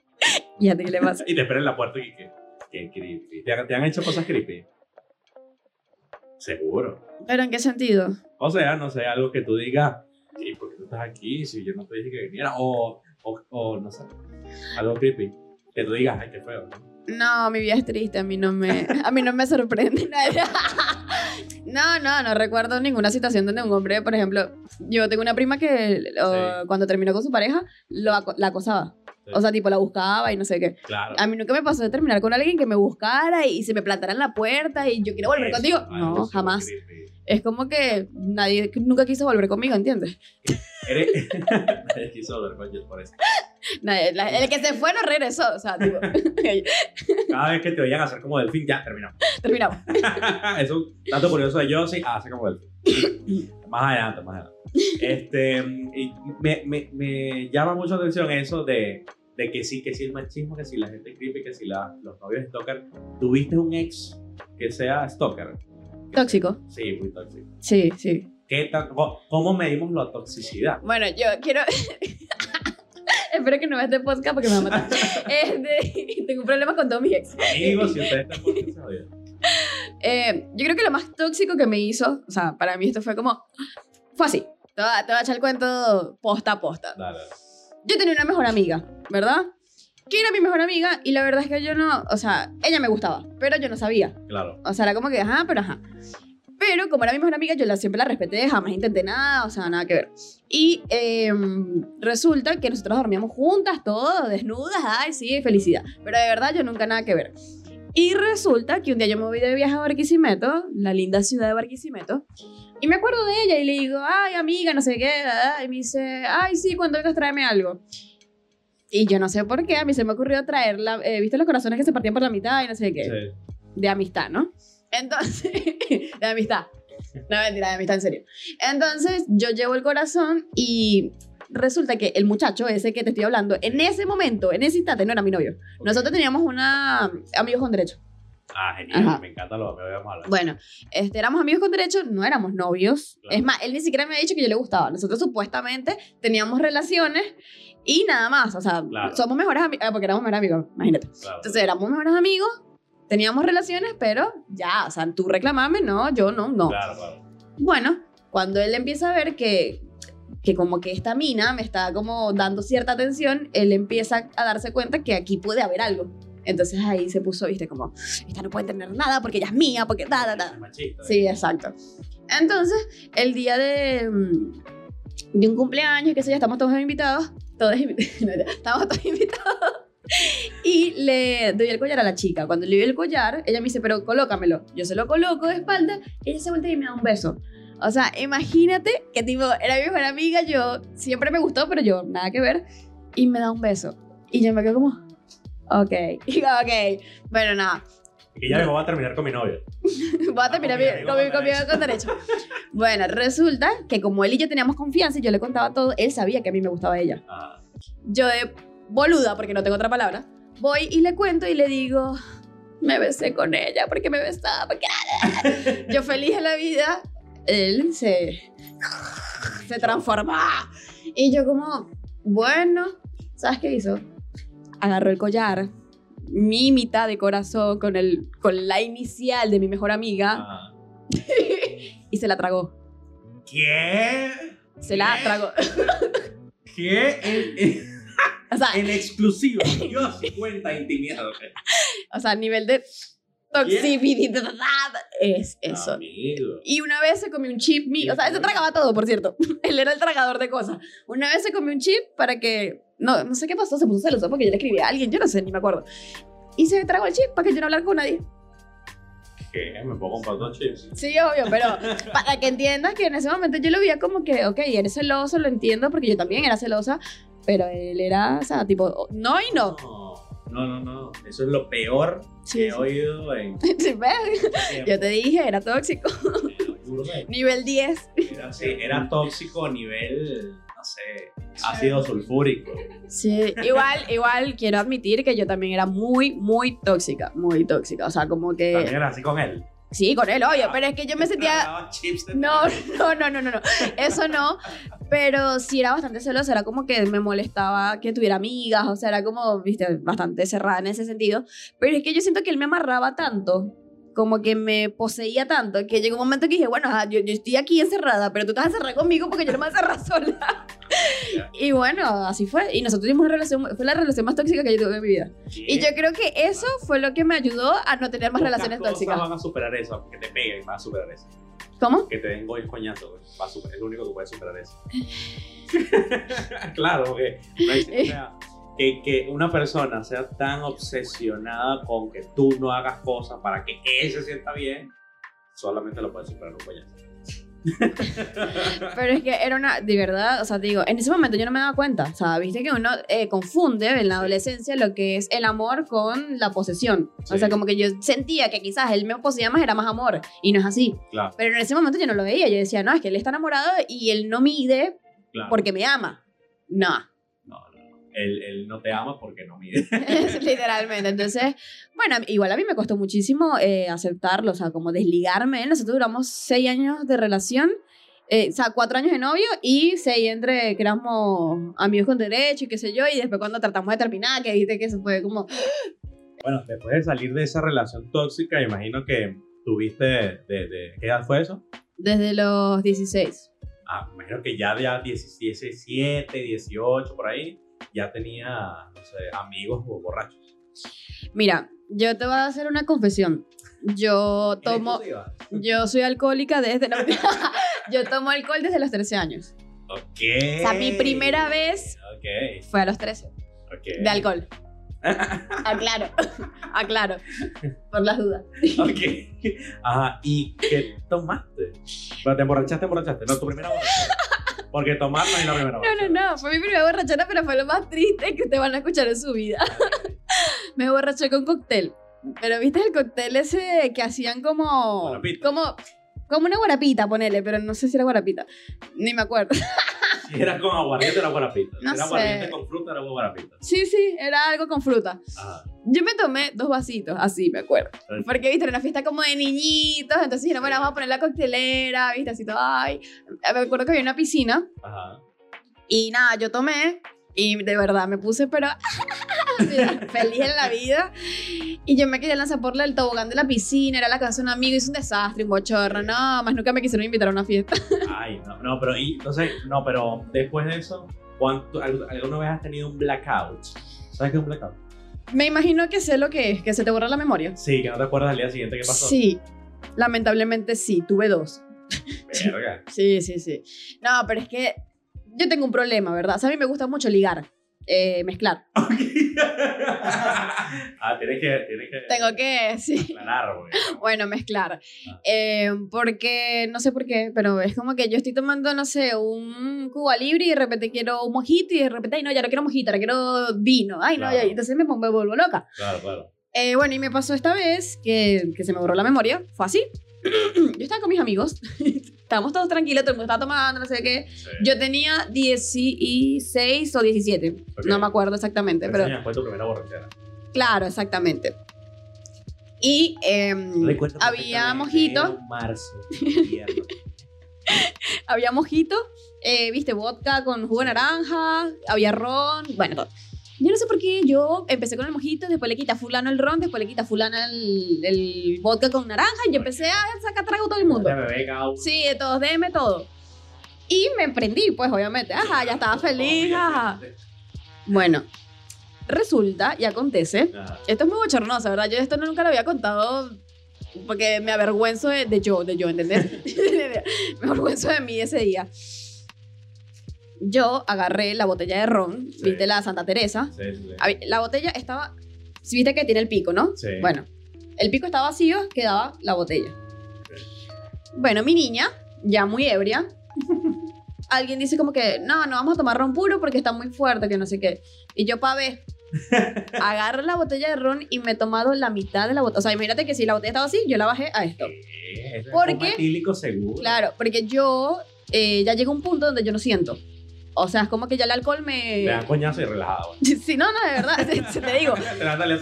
¿Y a ti qué le pasa? (laughs) Y te esperé en la puerta y que, que creepy. ¿Te han, te han hecho cosas creepy? Seguro. ¿Pero en qué sentido? O sea, no sé, algo que tú digas, ¿y por qué tú estás aquí? Si yo no te dije que viniera. O, o, o no sé, algo creepy. Que tú digas, ay, qué feo. ¿no? No, mi vida es triste, a mí no me, a mí no me sorprende (laughs) nada. No, no, no recuerdo ninguna situación donde un hombre, por ejemplo, yo tengo una prima que o, Sí. cuando terminó con su pareja, lo, la acosaba. Sí. O sea, tipo, la buscaba y no sé qué. Claro. A mí nunca me pasó de terminar con alguien que me buscara y se me plantara en la puerta y yo quiero volver Eso, contigo. No, jamás. Es como que nadie nunca quiso volver conmigo, ¿entiendes? Eres... (laughs) Nadie quiso hablar con Jess por eso. (laughs) Nadie- la- el que se fue no regresó. O sea, (laughs) Cada vez que te oían hacer como delfín, ya terminamos. (laughs) terminamos. Eso, dato curioso de Josie, hace como delfín. más adelante, más adelante. Este, y me, me, me llama mucho la atención eso de, de que sí, que sí el machismo, que si la gente creepy, que si la, los novios stalker. ¿Tuviste un ex que sea stalker? Tóxico. Sí, muy tóxico. Sí, sí. ¿Qué ¿Cómo medimos la toxicidad? Bueno, yo quiero. Espero que no veas este podcast porque me va a matar. (laughs) Este, (laughs) tengo un problema con todos mis ex. Amigos, si ustedes están por. (laughs) Eh, yo creo que lo más tóxico que me hizo, o sea, para mí esto fue como. Fue así. Te voy a, te voy a echar el cuento posta a posta. Dale. Yo tenía una mejor amiga, ¿verdad? Que era mi mejor amiga y la verdad es que yo no. O sea, ella me gustaba, pero yo no sabía. Claro. O sea, era como que, ajá, pero ajá. Pero como era mi mejor amiga, yo la, siempre la respeté, jamás intenté nada, o sea, nada que ver. Y eh, resulta que nosotros dormíamos juntas, todo, desnudas, ay, sí, felicidad. Pero de verdad yo nunca nada que ver. Y resulta que un día yo me voy de viaje a Barquisimeto, la linda ciudad de Barquisimeto, y me acuerdo de ella y le digo, ay, amiga, no sé qué, y me dice, ay, sí, cuando vengas tráeme algo. Y yo no sé por qué, a mí se me ocurrió traerla, eh, ¿viste los corazones que se partían por la mitad y no sé qué? Sí. de amistad, ¿no? Entonces, (laughs) de amistad. No, mentira, de amistad en serio. Entonces, yo llevo el corazón y resulta que el muchacho ese que te estoy hablando, en ese momento, en ese instante, no era mi novio. Nosotros teníamos una amigos con derecho. Ah, genial. Ajá. Me encanta lo que vamos a hablar. Bueno, este, éramos amigos con derecho, no éramos novios. Claro. Es más, él ni siquiera me ha dicho que yo le gustaba. Nosotros supuestamente teníamos relaciones y nada más. O sea, Claro. somos mejores amigos, porque éramos mejores amigos, imagínate. Claro. Entonces éramos mejores amigos, teníamos relaciones, pero ya, o sea, tú reclamame, no, yo no, no. Claro, claro. Bueno, cuando él empieza a ver que, que como que esta mina me está como dando cierta atención, él empieza a darse cuenta que aquí puede haber algo. Entonces ahí se puso, viste, como, esta no puede tener nada porque ella es mía, porque da, da, da. Machista, Sí, exacto. Entonces, el día de, mm, de un cumpleaños, qué sé yo, estamos todos invitados, todos invitados, (laughs) estamos todos invitados, y le doy el collar a la chica. Cuando le doy el collar, ella me dice, pero colócamelo. Yo se lo coloco de espalda, ella se voltea y me da un beso. O sea, imagínate que tipo, era mi mejor amiga, yo siempre me gustó, pero yo nada que ver, y me da un beso. Y yo me quedo como, ok, (laughs) y digo, ok, bueno, nada, Y ya va a terminar con mi novio. (laughs) Voy a terminar con con mi- con con mi amigo con derecho. Bueno, resulta que como él y yo teníamos confianza y yo le contaba todo, él sabía que a mí me gustaba ella. Ah, Yo de boluda, porque no tengo otra palabra, voy y le cuento y le digo, me besé con ella porque me besaba, porque... (laughs) Yo feliz en la vida, él se... se transforma. Y yo como, bueno, ¿sabes qué hizo? Agarró el collar, mi mitad de corazón con, el, con la inicial de mi mejor amiga ah. (laughs) y se la tragó. ¿Qué? Se la ¿Qué? tragó. ¿Qué? (laughs) O sea, en exclusiva. Yo sí cuenta intimidad. ok. o sea, nivel de toxicidad es eso. Amigo. Y una vez se comió un chip mío, o sea, él se tragaba todo, por cierto. (laughs) Él era el tragador de cosas. Una vez se comió un chip para que, no, no sé qué pasó, se puso celoso porque yo le escribí a alguien, yo no sé, ni me acuerdo. Y se tragó el chip para que yo no hablara con nadie. ¿Qué? ¿Me puedo comprar dos chips? Sí, obvio, pero (laughs) para que entiendas que en ese momento yo lo veía como que, ok, eres celoso, lo entiendo, porque yo también era celosa, pero él era, o sea, tipo, no y no. No, no, no, no. Eso es lo peor Sí, que he oído en. (laughs) Sí, ¿ves? Yo te dije, era tóxico. (laughs) Nivel 10. Era, sí, era tóxico a nivel, no sé, ácido sulfúrico. Sí, igual, igual quiero admitir que yo también era muy, muy tóxica, muy tóxica. O sea, como También que... era así con él. Sí, con él, obvio, pero es que yo me sentía... No, (laughs) no, no, no, no, no. Eso no. Pero sí era bastante celosa. Era como que me molestaba que tuviera amigas. O sea, era como, viste, bastante cerrada en ese sentido. Pero es que yo siento que él me amarraba tanto. Como que me poseía tanto. Que llegó un momento que dije, bueno, yo, yo estoy aquí encerrada. Pero tú estás encerrada conmigo porque yo no me voy a encerrar (laughs) sola. Y bueno, así fue. Y nosotros tuvimos una relación. Fue la relación más tóxica que yo tuve en mi vida. Y yo creo que eso fue lo que me ayudó a no tener más relaciones cosas tóxicas. van a superar eso, que te peguen, van a superar eso. ¿Cómo? Que te den goles coñazo, es lo único que puede superar eso. (laughs) claro, porque no hay- o sea, que, que una persona sea tan obsesionada con que tú no hagas cosas para que él se sienta bien, solamente lo puede superar un coñazo. (laughs) Pero es que era una, de verdad, o sea, te digo, en ese momento yo no me daba cuenta, o sea, viste que uno eh, confunde en la adolescencia lo que es el amor con la posesión. O Sí. sea, como que yo sentía que quizás él me poseía más, era más amor, y no es así. Claro, Pero en ese momento yo no lo veía, yo decía, no, es que él está enamorado y él no mide claro. porque me ama. No. Él, él no te ama porque no mide. (laughs) Literalmente. Entonces, bueno, igual a mí me costó muchísimo eh, aceptarlo, o sea, como desligarme. Nosotros duramos seis años de relación, eh, o sea, cuatro años de novio y seis entre que éramos amigos con derecho y qué sé yo, y después cuando tratamos de terminar, que viste que eso fue como... (gasps) Bueno, después de salir de esa relación tóxica, imagino que tuviste de, de- de- ¿qué edad fue eso? Desde los 16. Ah, imagino que ya ya 17, 18 por ahí, ya tenía, no sé, amigos o borrachos. Mira, yo te voy a hacer una confesión. Yo tomo... Yo soy alcohólica desde... no, (laughs) yo tomo alcohol desde los 13 años. Ok. O sea, mi primera vez Ok, fue a los 13. ok. De alcohol. (laughs) Aclaro, (laughs) aclaro, por las dudas. Ok. Ajá, ¿y qué tomaste? Pero te emborrachaste, emborrachaste. No, tu primera borrachera. Porque tomar no es la primera No, no, borrachera. no, fue mi primera borrachera, pero fue lo más triste que te van a escuchar en su vida. (laughs) Me borraché con cóctel. Pero viste el cóctel ese que hacían como. Guarapita. Como. Como una guarapita, ponele, pero no sé si era guarapita. Ni me acuerdo. Si era con aguardiente, era guarapita. Si No era sé. aguardiente con fruta, era guarapita. Sí, sí, era algo con fruta. Ajá. Yo me tomé dos vasitos, así me acuerdo. Porque, viste, era una fiesta como de niñitos, entonces dijeron, bueno, vamos a poner la coctelera, viste, así todo, ay. Me acuerdo que había una piscina Ajá. y nada, yo tomé y de verdad me puse, pero (laughs) feliz en la vida. Y yo me quería lanzar por el tobogán de la piscina, era la casa de un amigo, hizo un desastre, un bochorno. No, más nunca me quisieron invitar a una fiesta. (laughs) Ay, no, no, pero y, entonces, no, pero después de eso, ¿cuánto, al- ¿alguna vez has tenido un blackout? ¿Sabes qué es un blackout? Me imagino que sé lo que es, que se te borra la memoria. Sí, que no te acuerdas al día siguiente qué pasó. Sí, lamentablemente sí, tuve dos. Verga. (laughs) Sí, sí, sí. No, pero es que yo tengo un problema, ¿verdad? O sea, a mí me gusta mucho ligar, eh, mezclar. (laughs) Ok. ah, tienes que, tienes que Tengo que, sí. aclarar, güey. Bueno, mezclar. Ah. Eh, porque, no sé por qué, pero es como que yo estoy tomando, no sé, un Cuba Libre y de repente quiero un mojito y de repente, ay, no, ya no quiero mojito, ahora quiero vino. Ay, no, Claro. ya, entonces me, pongo- me vuelvo loca. Claro, claro. Eh, bueno, y me pasó esta vez que, que se me borró la memoria. Fue así. (clears throat) yo estaba con mis amigos. (laughs) Estábamos todos tranquilos, todo el mundo estaba tomando, no sé qué. Sí. Yo tenía 16 o 17. Ok. No me acuerdo exactamente, pero fue tu primera borrachera. claro, exactamente. Y em, había mojito. marzo, (laughs) había mojito, eh, viste, vodka con jugo de naranja, había ron, bueno, todo. Yo no sé por qué yo empecé con el mojito, después le quita fulano el ron, después le quita fulano el, el vodka con naranja y yo empecé a sacar trago a todo el mundo. Sí, de todos, déme todo. Y me prendí, pues obviamente, ajá, ya estaba feliz, ajá. Bueno, resulta y acontece, esto es muy bochornoso, ¿verdad? Yo esto nunca lo había contado porque me avergüenzo de, de yo, de yo, ¿entendés? (laughs) me avergüenzo de mí ese día. Yo agarré la botella de ron, Sí. viste la Santa Teresa. sí, sí, La botella estaba, si viste que tiene el pico, ¿no? Sí. Bueno, el pico estaba vacío, quedaba la botella. Bueno, mi niña, ya muy ebria, (laughs) alguien dice como que, no, no vamos a tomar ron puro porque está muy fuerte, que no sé qué. Y yo, pa' ver, (laughs) agarro la botella de ron y me he tomado la mitad de la botella. O sea, imagínate que si la botella estaba así, yo la bajé a esto. Es ¿Por como qué? etílico seguro. Claro, porque yo eh, ya llego a un punto donde yo no siento. O sea, es como que ya el alcohol me... Le dan coñazo y relajado. (laughs) güey. Sí, no, no, de verdad, te, te digo. (laughs) La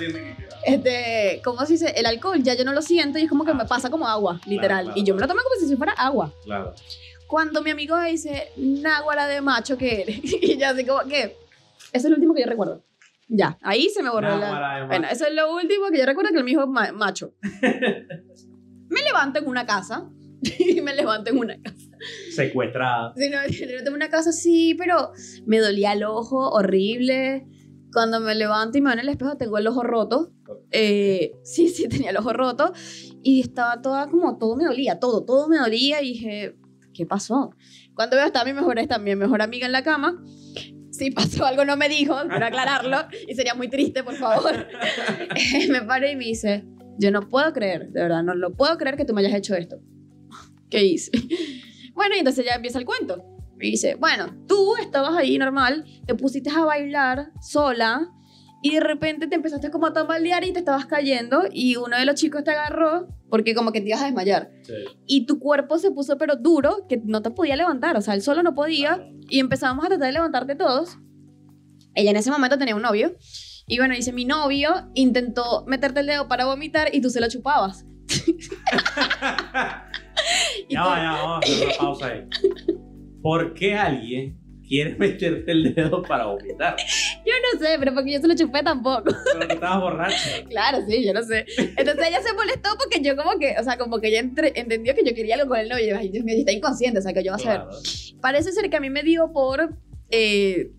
Este, ¿cómo se dice? El alcohol ya yo no lo siento y es como que Ah, me pasa como agua, literal. claro, y yo me lo claro. tomo como si fuera agua. Claro. Cuando mi amigo me dice, náguara de macho que eres. (laughs) y yo así como que, eso es lo último que yo recuerdo. Ya, ahí se me borró la... Náguara de Bueno, eso es lo último que yo recuerdo que él me dijo ma- macho. me levanto en una casa. y me levanto en una casa. Secuestrada. Sí, no, (laughs) levanto en una casa, sí, pero me dolía el ojo horrible. Cuando me levanto y me veo en el espejo, tengo el ojo roto. Eh, sí, sí, tenía el ojo roto. Y estaba toda como, todo me dolía, todo, todo me dolía. Y dije, ¿qué pasó? Cuando veo, está mi mejor, está mi mejor amiga en la cama. Si (laughs) pasó algo, no me dijo, quiero aclararlo. Y sería muy triste, por favor. (laughs) me paré y me dice, yo no puedo creer, de verdad, no lo puedo creer que tú me hayas hecho esto. ¿Qué hice? Bueno, y entonces ya empieza el cuento. Y dice, bueno, tú estabas ahí normal, te pusiste a bailar sola y de repente te empezaste como a tambalear y te estabas cayendo y uno de los chicos te agarró porque como que te ibas a desmayar. Sí. Y tu cuerpo se puso pero duro que no te podía levantar, o sea, él solo no podía y empezamos a tratar de levantarte todos. Ella en ese momento tenía un novio y bueno, dice, mi novio intentó meterte el dedo para vomitar y tú se lo chupabas. (laughs) (laughs) Ya va, ya va, vamos a hacer una (laughs) pausa ahí. ¿Por qué alguien quiere (laughs) meterte el dedo para vomitar? Yo no sé, pero porque yo se lo chupé tampoco. Pero que estabas borracho. Claro, sí, yo no sé. Entonces ella se molestó porque yo como que, o sea, como que ella entre- entendió que yo quería algo con el novio. Y yo, Dios mío, está inconsciente, o sea, que yo voy a saber. Claro. Parece ser que a mí me dio por, eh,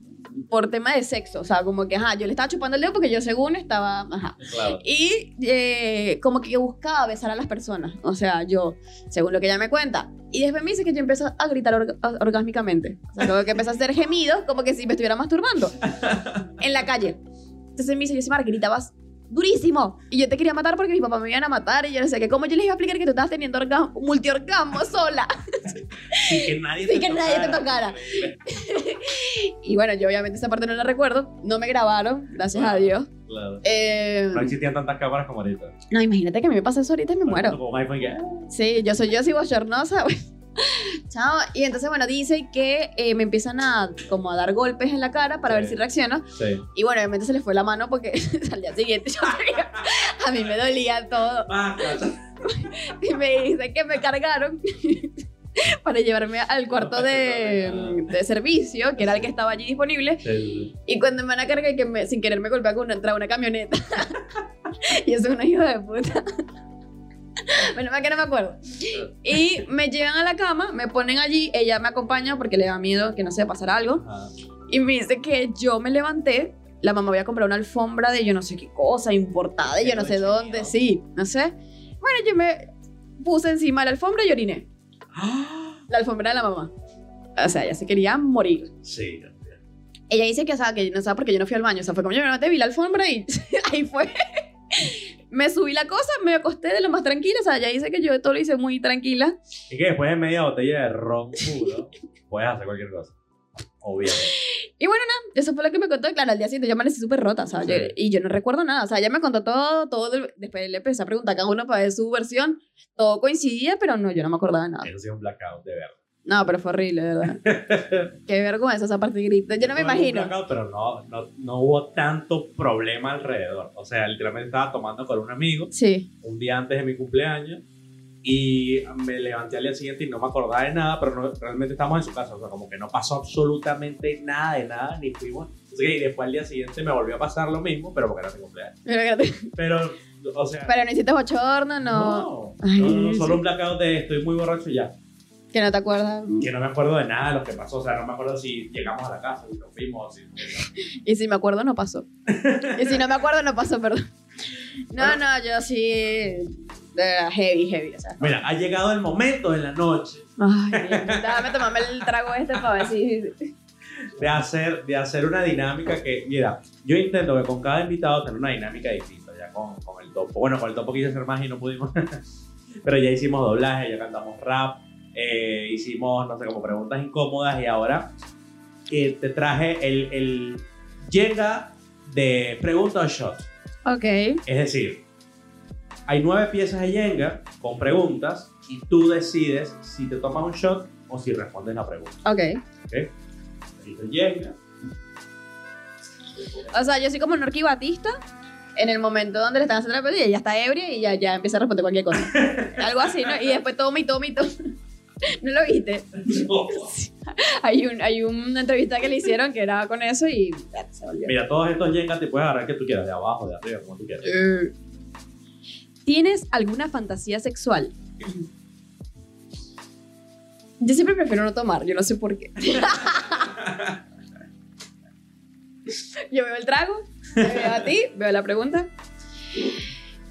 por tema de sexo. O sea, como que, ajá, yo le estaba chupando el dedo porque yo según estaba, ajá. Claro. Y eh, como que buscaba besar a las personas. O sea, yo, según lo que ella me cuenta. Y después me dice que yo empecé a gritar org- orgásmicamente. O sea, como que empecé a hacer gemidos, como que si me estuviera masturbando. en la calle. Entonces me dice, yo Mar, gritabas durísimo. Y yo te quería matar porque mis papás me iban a matar. Y yo no sé qué. ¿Cómo yo les iba a explicar que tú estabas teniendo orga- multiorgasmo sola? (laughs) Sin que nadie Sin que nadie te tocara. (laughs) Y bueno, yo obviamente esa parte no la recuerdo. No me grabaron, gracias a Dios. Claro. Eh, No existían tantas cámaras como ahorita. no, imagínate que a mí me pasa eso ahorita y me muero. Como un iPhone Sí, yo soy yo, soy bochornosa. (laughs) (laughs) Chao. Y entonces, bueno, dice que eh, me empiezan a como a dar golpes en la cara para ver Sí. si reacciono. Sí. Y bueno, obviamente se le fue la mano porque (laughs) al día siguiente yo a mí me dolía todo. Ah, (laughs) Y me dice que me cargaron. para llevarme al cuarto de, de servicio, que era el que estaba allí disponible. Y cuando me van a cargar, que me- sin querer me golpea con una, entrada una camioneta. y eso es una hija de puta. (laughs) Bueno, más que no me acuerdo. Y me llevan a la cama, me ponen allí, ella me acompaña porque le da miedo que no se pasar algo. Y me dice que yo me levanté, la mamá había comprado una alfombra de yo no sé qué cosa, importada de yo no sé dónde, sí, no sé. Bueno, yo me puse encima de la alfombra y oriné. (gasps) La alfombra de la mamá. O sea, ella se quería morir. Sí. Ella dice que, o sea, que no sabe porque yo no fui al baño. O sea, fue como yo me levanté, vi la alfombra y (laughs) ahí fue. Me subí la cosa, me acosté de lo más tranquila. O sea, ella dice que yo todo lo hice muy tranquila. Y que después de media botella de ron puro, puedes hacer cualquier cosa. Obviamente. Y bueno, nada, eso fue lo que me contó. Claro, al día siguiente yo amanecí súper rota, o sea, Sí. yo- y yo no recuerdo nada. O sea, ella me contó todo, todo. Después le empecé a preguntar a cada uno para ver su versión. Todo coincidía, pero no, yo no me acordaba de nada. Eso sí es un blackout, de verdad. No, pero fue horrible, de verdad. (laughs) Qué vergüenza esa parte de grito. Yo no me imagino. blackout, pero no, no, no hubo tanto problema alrededor. O sea, literalmente estaba tomando con un amigo Sí. un día antes de mi cumpleaños y me levanté al día siguiente y no me acordaba de nada, pero no- realmente estábamos en su casa, o sea, como que no pasó absolutamente nada de nada, ni fuimos. Así que, y después al día siguiente me volvió a pasar lo mismo, pero porque era mi cumpleaños. Pero. Pero, o sea, Pero no hiciste bochorno, no. no, Ay, no, no, solo un blackout de estoy muy borracho y ya. Que no te acuerdas. Que no me acuerdo de nada de lo que pasó, o sea, no me acuerdo si llegamos a la casa, si nos fuimos, si... Y si me acuerdo, no pasó. y si no me acuerdo, no pasó, perdón. No, Bueno. no, yo sí. De heavy, heavy. O sea. Mira, ha llegado el momento en la noche Ay, déjame tomarme el trago este para ver si. de hacer, de hacer una dinámica que, mira, yo intento que con cada invitado tener una dinámica distinta, ya con, con el topo. Bueno, con el topo quise hacer más y no pudimos, (laughs) pero ya hicimos doblaje, ya cantamos rap, eh, hicimos, no sé, como preguntas incómodas y ahora eh, te traje el, el Jenga de pregunta o shot. Ok. Es decir, hay nueve piezas de Jenga con preguntas y tú decides si te tomas un shot o si respondes la pregunta. Ok. Dice Jenga. O sea, yo soy como Norky Batista en el momento donde le están haciendo la pregunta y ella está ebria y ya, ya empieza a responder cualquier cosa. (laughs) Algo así, ¿no? Y después toma y toma y toma. (laughs) ¿No lo viste? Hay, un, hay una entrevista que le hicieron que era con eso y ya, se volvió. Mira, todos estos Jenga te puedes agarrar que tú quieras, de abajo, de arriba, como tú quieras. Eh, ¿Tienes alguna fantasía sexual? Yo siempre prefiero no tomar, yo no sé por qué. (laughs) yo veo el trago, veo a ti, veo la pregunta.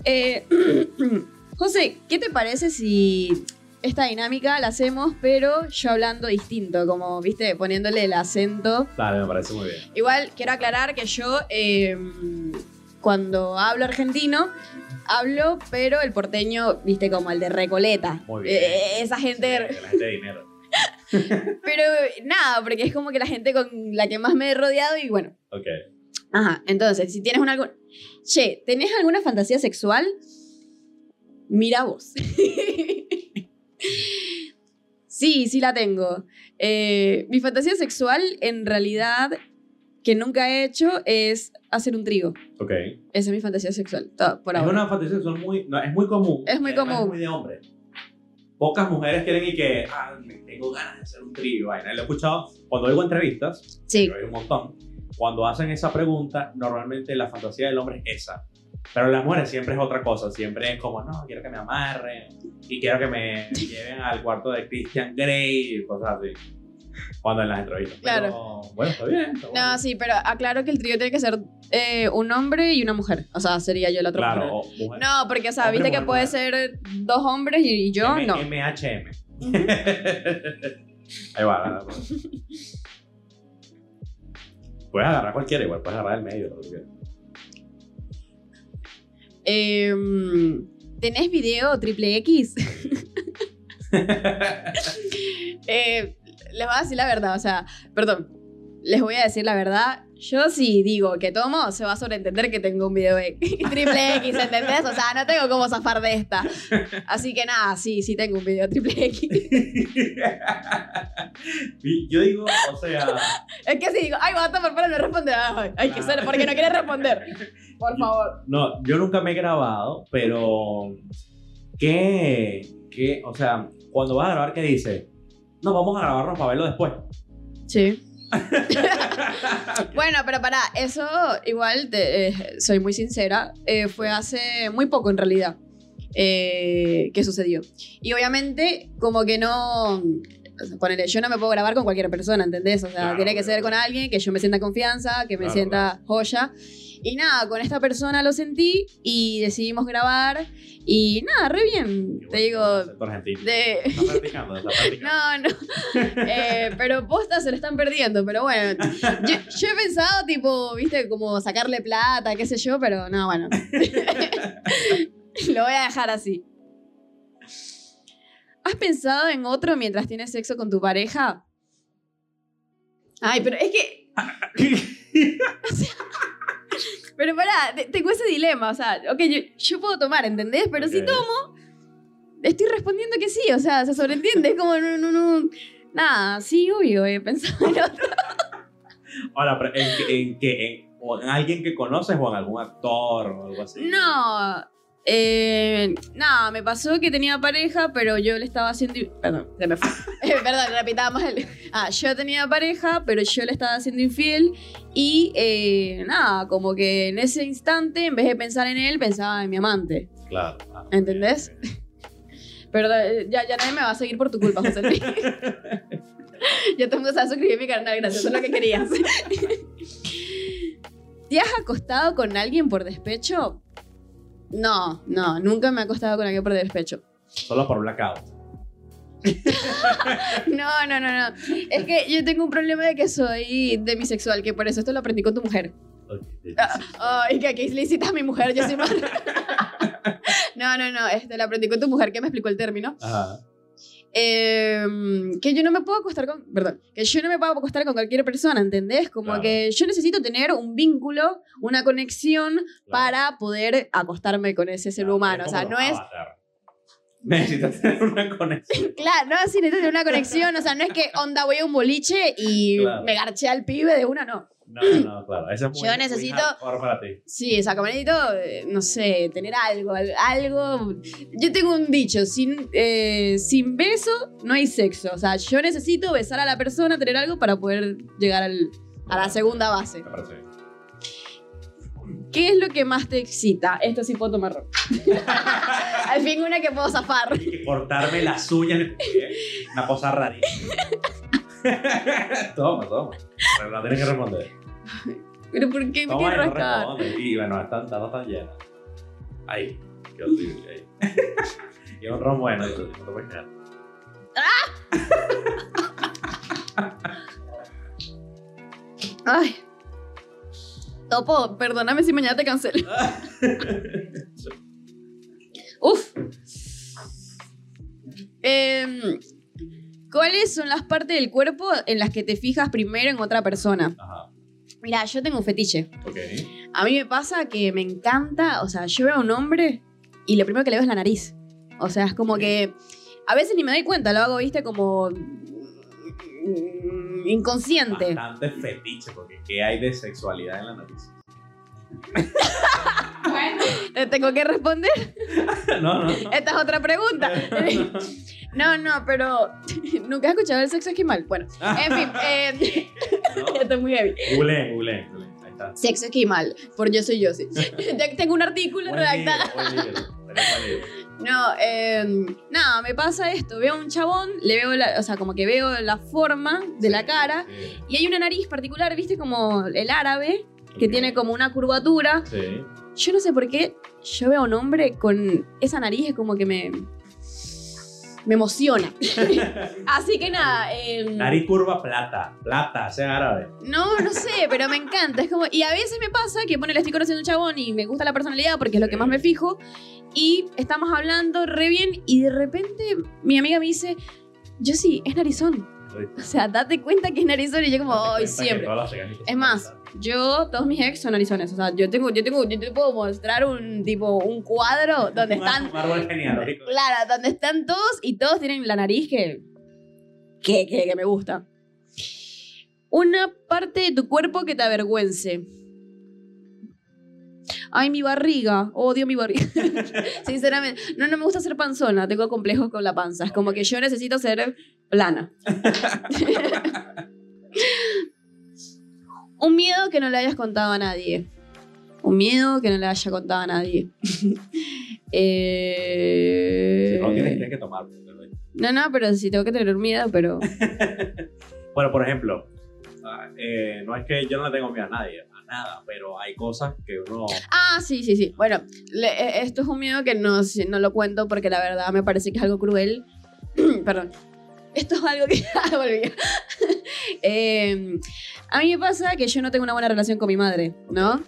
Eh, (clears throat) José, ¿qué te parece si esta dinámica la hacemos, pero yo hablando distinto, como, viste, poniéndole el acento Dale, me parece muy bien. Igual quiero aclarar que yo eh, cuando hablo argentino hablo, pero el porteño, viste, como el de Recoleta. Muy bien. Eh, esa gente. De la gente de dinero. (laughs) Pero nada, porque es como que la gente con la que más me he rodeado y bueno. Ok. Ajá, entonces, si tienes una. Che, ¿tenés alguna fantasía sexual? Mira vos. (laughs) sí, sí la tengo. Eh, mi fantasía sexual, en realidad, que nunca he hecho, es hacer un trigo. Ok. Esa es mi fantasía sexual, to- por Es ahora. una fantasía sexual muy, no, es muy común. Es muy común. Es muy de hombre. Pocas mujeres quieren y que, ah, me tengo ganas de hacer un trío. Vaina. Lo he escuchado cuando oigo entrevistas, Sí, hay un montón. Cuando hacen esa pregunta, normalmente la fantasía del hombre es esa. Pero las mujeres siempre es otra cosa. Siempre es como, no, quiero que me amarren y quiero que me lleven al cuarto de Christian Grey y cosas así. Cuando en las entrevistas. Claro. Pero, bueno, está bien. está bueno. no, sí, pero aclaro que el trío tiene que ser eh, un hombre y una mujer. O sea, sería yo la otra Claro, mujer. mujer. No, porque, o sea, Hombre, viste que puede mujer. ser dos hombres y, y yo M- no. MHM. (laughs) Ahí va. Puedes agarrar cualquiera, igual puedes agarrar el medio. lo que quieras. Em, ¿Tenés video triple X? (laughs) (laughs) Eh, les voy a decir la verdad, o sea, perdón, les voy a decir la verdad. Yo si digo que tomo, se va a sobreentender que tengo un video de (laughs) triple X, ¿entendés? O sea, no tengo cómo zafar de esta. Así que nada, sí, sí tengo un video triple X. (laughs) Yo digo, o sea, (laughs) Es que si digo, ay, voy a tomar para no responder, ay, hay que ser, porque no quiere responder. Por favor. no, yo nunca me he grabado, pero ¿qué, qué, o sea, cuando vas a grabar, ¿qué dice? No, vamos a grabarnos para verlo después. Sí. (laughs) bueno, pero para eso igual te- eh, soy muy sincera. eh, fue hace muy poco en realidad eh, que sucedió. Y obviamente como que no... o sea, ponele, yo no me puedo grabar con cualquier persona, ¿entendés? O sea, Claro, tiene que ser claro. con alguien que yo me sienta en confianza, que me Claro, sienta joya. Y nada, con esta persona lo sentí y decidimos grabar. Y nada, re bien. Te digo, de... Está practicando, está (laughs) practicando. No, no. (laughs) Eh, pero postas se lo están perdiendo, pero bueno. Yo, yo he pensado, tipo, viste, como sacarle plata, qué sé yo, pero no, bueno. (laughs) lo voy a dejar así. ¿Has pensado en otro mientras tienes sexo con tu pareja? Ay, pero es que. (laughs) (laughs) Pero pará, te- tengo ese dilema, o sea, ok, yo, yo puedo tomar, ¿entendés? Pero si tomo, estoy respondiendo que sí, o sea, se sobreentiende, es como, no, no, no. Nada, sí, obvio, he pensado en otro. (laughs) Ahora, pero ¿en, qué- en? ¿En, en alguien que conoces o en algún actor o algo así? No, eh, nada, me pasó que tenía pareja, pero yo le estaba haciendo. Perdón, se me fue. (laughs) (laughs) Eh, Perdón, repitamos el. Ah, yo tenía pareja, pero yo le estaba haciendo infiel. Y eh, nada, como que en ese instante, en vez de pensar en él, pensaba en mi amante. Claro. Ah, ¿Entendés? (laughs) Pero eh, ya, ya nadie me va a seguir por tu culpa, José Luis. ya te vas a suscribir a mi canal, gracias, eso es lo que querías. ¿Te has acostado con alguien por despecho? No, no, nunca me he acostado con alguien por despecho. Solo por blackout. (laughs) No, no, no, no. Es que yo tengo un problema de que soy demisexual, que por eso esto lo aprendí con tu mujer. Ok, Ay, que aquí hiciste a mi mujer, yo soy madre. (laughs) No, no, no, este, lo aprendí con tu mujer que me explicó el término. Ajá. Eh, que yo no me puedo acostar con, perdón, que yo no me puedo acostar con cualquier persona, ¿entendés? Como Claro. que yo necesito tener un vínculo, una conexión para poder acostarme con ese ser Claro, humano. O sea, no es, Avatar. Necesitas (laughs) tener una conexión. (laughs) claro, no así necesito tener una conexión, o sea, no es que onda voy a un boliche y Claro. me garché al pibe de una, no. No, no, claro. Eso es muy, Yo muy necesito- hardcore para ti. Sí, o sea, como necesito, eh, no sé, tener algo, al- algo. Yo tengo un dicho, sin, eh, sin beso no hay sexo. O sea, yo necesito besar a la persona, tener algo para poder llegar al- a la segunda base. Me parece bien. ¿Qué es lo que más te excita? Esto sí puedo tomar ron. (laughs) Al fin una que puedo zafar. Cortarme las uñas pie. Una cosa rarísima. (laughs) toma, toma. Pero no tienes que responder. ¿Pero por qué me no rascar? responde. Y bueno, están, están, están llenas. Ahí. Qué horrible. Ahí. (laughs) y un ron bueno. No te puedes quedar. Ay. Topo, perdóname si mañana te cancelo. (laughs) Uf. Em, ¿Cuáles son las partes del cuerpo en las que te fijas primero en otra persona? Ajá. Mira, yo tengo un fetiche. Ok. A mí me pasa que me encanta, o sea, yo veo a un hombre y lo primero que le veo es la nariz. O sea, es como que a veces ni me doy cuenta, lo hago, viste, como inconsciente. Bastante fetiche, porque ¿qué hay de sexualidad en la nariz? (laughs) ¿Te tengo que responder? (laughs) no, no. Esta es otra pregunta. (laughs) No, no, pero nunca he escuchado el sexo esquimal. Bueno, en fin, eh, (laughs) esto es muy heavy. Google, Google, Google. Ahí está. Sexo esquimal, por yo soy yo, sí. Tengo un artículo Buen redactado. libro, buen libro. No, eh, nada, me pasa esto. Veo a un chabón, le veo, la, o sea, como que veo la forma de la Sí, cara sí. y hay una nariz particular, viste, como el árabe, que tiene como una curvatura. Sí. Yo no sé por qué yo veo a un hombre con esa nariz, es como que me. me emociona. (laughs) Así que nada. em, Nariz curva plata. Plata, sea árabe. no, no sé, pero me encanta. Es como, y a veces me pasa que pone, le estoy conociendo a un chabón y me gusta la personalidad porque es lo que más me fijo. Y estamos hablando re bien y de repente mi amiga me dice, yo sí, es narizón. O sea, date cuenta que es narizón y yo como, que siempre. Es más. Yo, todos mis ex son narizones. O sea, yo tengo, yo tengo, yo te puedo mostrar un tipo, un cuadro donde están, (laughs) Un árbol genealógico. claro, donde están todos y todos tienen la nariz que, que, que, que me gusta. Una parte de tu cuerpo que te avergüence. Ay, mi barriga. Odio mi barriga. (laughs) Sinceramente. No, no me gusta ser panzona. Tengo complejos con la panza. Es como que yo necesito ser plana. (laughs) Un miedo que no le hayas contado a nadie. Un miedo que no le haya contado a nadie. Eh, (laughs) Si no tienes, tienes que tomar. no, no, pero sí tengo que tener miedo, pero... (laughs) Bueno, por ejemplo, ah, eh, no es que yo no le tengo miedo a nadie, a nada, pero hay cosas que uno... Ah, sí, sí, sí. Bueno, le- eh, esto es un miedo que no, si- no lo cuento porque la verdad me parece que es algo cruel. (clears throat) Perdón. Esto es algo que... (laughs) Ah, volví. Eh, a mí me pasa que yo no tengo una buena relación con mi madre, ¿no?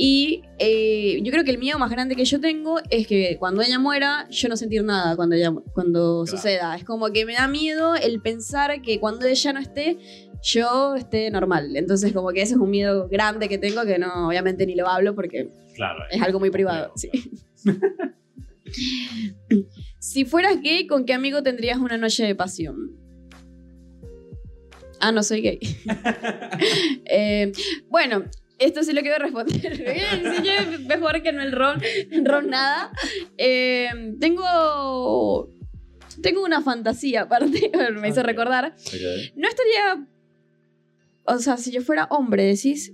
Y eh, yo creo que el miedo más grande que yo tengo es que cuando ella muera, yo no sentir nada cuando, ella, cuando Claro. suceda. Es como que me da miedo el pensar que cuando ella no esté, yo esté normal. Entonces como que ese es un miedo grande que tengo que no, obviamente ni lo hablo porque Claro, es algo muy privado. sí. (laughs) si fueras gay, ¿con qué amigo tendrías una noche de pasión? Ah, no soy gay. (laughs) Eh, bueno, esto sí lo quiero responder. (laughs) Sí, mejor que no el ron, ron nada. Eh, tengo, tengo una fantasía aparte, (laughs) me hizo Ok. recordar. No estaría... O sea, si yo fuera hombre, decís...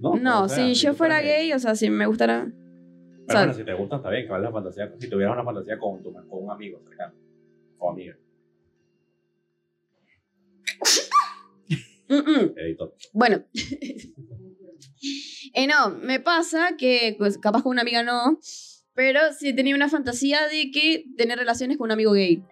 No, No, sea, si yo fuera fueras gay, o sea, si me gustara... o Pero sea, bueno, si te gusta, está bien. ¿Cuál es la fantasía? Si tuvieras una fantasía con, tu, con un amigo cercano o amiga, mm, mm. editor. Bueno. (laughs) Eh, no, me pasa que pues, capaz con una amiga no, pero sí tenía una fantasía de que tener relaciones con un amigo gay.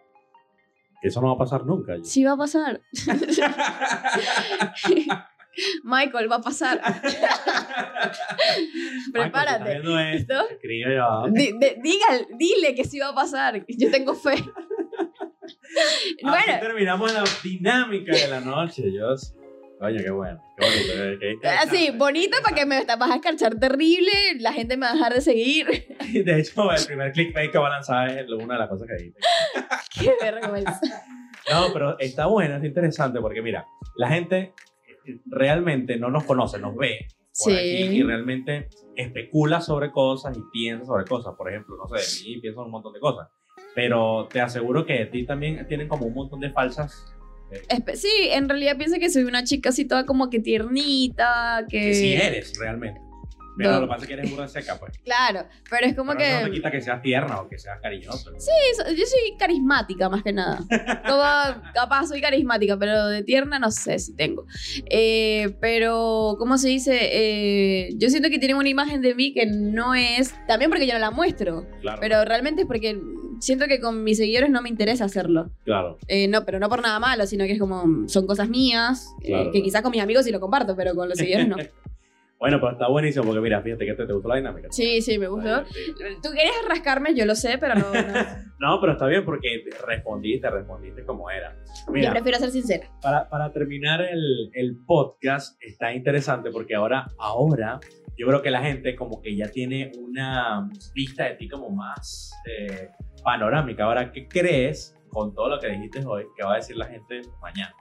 Que eso no va a pasar nunca. yo. Sí va a pasar. (laughs) (laughs) Michael, va a pasar. (laughs) (laughs) Prepárate. Michael, si estás viendo esto, ¿Listo? diga- dile que sí va a pasar. Yo tengo fe. (laughs) Así bueno, terminamos la dinámica de la noche, Dios. Coño, qué bueno. Qué bonito. qué- qué así, interesante. bonito para que me vas a escarchar terrible, la gente me va a dejar de seguir. De hecho, el primer clickbait que va a lanzar es una de las cosas que dijiste. Qué vergüenza. No, pero está bueno, es interesante porque mira, la gente realmente no nos conoce, nos ve por Sí. aquí y realmente especula sobre cosas y piensa sobre cosas. Por ejemplo, no sé, de mí pienso en un montón de cosas. Pero te aseguro que de ti también tienen como un montón de falsas Espe- Sí, en realidad pienso que soy una chica así toda como que tiernita, que... que sí eres realmente. Pero No. lo que pasa es que eres burda seca, pues. Claro, pero es como Pero eso no te que... quita que seas tierna o que seas cariñosa. ¿no? Sí, yo soy carismática más que nada. (laughs) Como, capaz soy carismática, pero de tierna no sé si tengo. Eh, pero, ¿cómo se dice? Eh, yo siento que tienen una imagen de mí que no es... También porque yo no la muestro, Claro. pero realmente es porque siento que con mis seguidores no me interesa hacerlo. claro. Eh, no, pero no por nada malo, sino que es como... Son cosas mías, eh, Claro, que claro. quizás con mis amigos sí lo comparto, pero con los seguidores no. (laughs) Bueno, pero está buenísimo porque mira, fíjate que te, te gustó la dinámica. Sí, sí, me gustó. Tú querías rascarme, yo lo sé, pero no. no. (laughs) No, pero está bien porque te- respondiste, respondiste como era. Yo Mira, prefiero ser sincera. para, para terminar el, el podcast está interesante porque ahora, ahora yo creo que la gente como que ya tiene una vista de ti como más eh, panorámica. Ahora, ¿qué crees con todo lo que dijiste hoy que va a decir la gente mañana?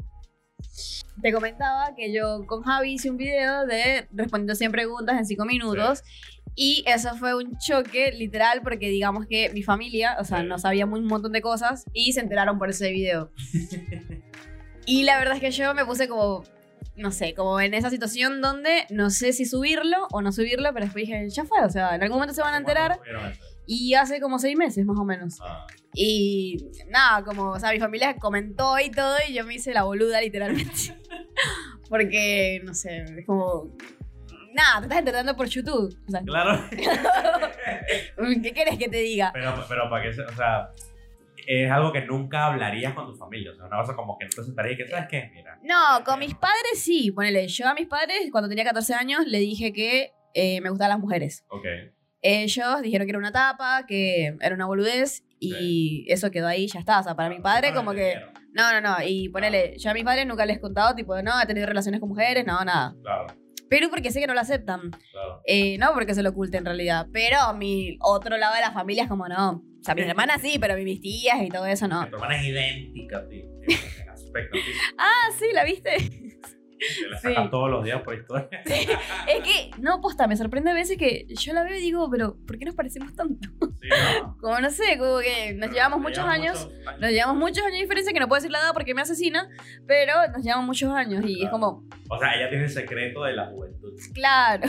Te comentaba que yo con Javi hice un video de respondiendo 100 preguntas en 5 minutos. Y eso fue un choque literal porque digamos que mi familia, o sea, Sí. no sabía un montón de cosas y se enteraron por ese video. (laughs) y la verdad es que yo me puse como, no sé, como en esa situación donde no sé si subirlo o no subirlo, pero después dije, ya fue, o sea, en algún momento se van a enterar. Y hace como seis meses más o menos. Ah, Y nada, como, o sea, mi familia comentó y todo, y yo me hice la boluda literalmente. (laughs) Porque, no sé, es como. Nada, te estás enterando por YouTube. O sea, claro. (laughs) ¿qué quieres que te diga? pero, pero para que, o sea, es algo que nunca hablarías con tu familia. O sea, una cosa como que no te sentarías y que, ¿sabes qué? Mira. No, con mis padres sí. Ponele, yo a mis padres, cuando tenía 14 años, le dije que eh, me gustaban las mujeres. Ok. Ellos dijeron que era una tapa, que era una boludez, y eso quedó ahí, ya está. O sea, para mi padre, como que. No, no, no. Y ponele, yo a mis padres nunca les he contado, tipo, no, he tenido relaciones con mujeres, no, nada. Claro, Pero porque sé que no lo aceptan. claro. Eh, no porque se lo oculte en realidad. Pero mi otro lado de la familia es como no. O sea, mis hermanas sí, pero mis tías y todo eso no. Tu hermana es idéntica ti. En aspecto, sí. (laughs) Ah, sí, ¿la viste? (laughs) Te la Sí. sacan todos los días por historia. (laughs) Es que, no, posta, me sorprende a veces que yo la veo y digo, pero ¿por qué nos parecemos tanto? Sí, ¿no? (laughs) Como no sé, como que nos llevamos Nos muchos llevamos años. muchos años. Nos llevamos muchos años de diferencia, que no puedo decir la edad porque me asesina, pero nos llevamos muchos años y es como, O sea, ella tiene el secreto de la juventud. claro.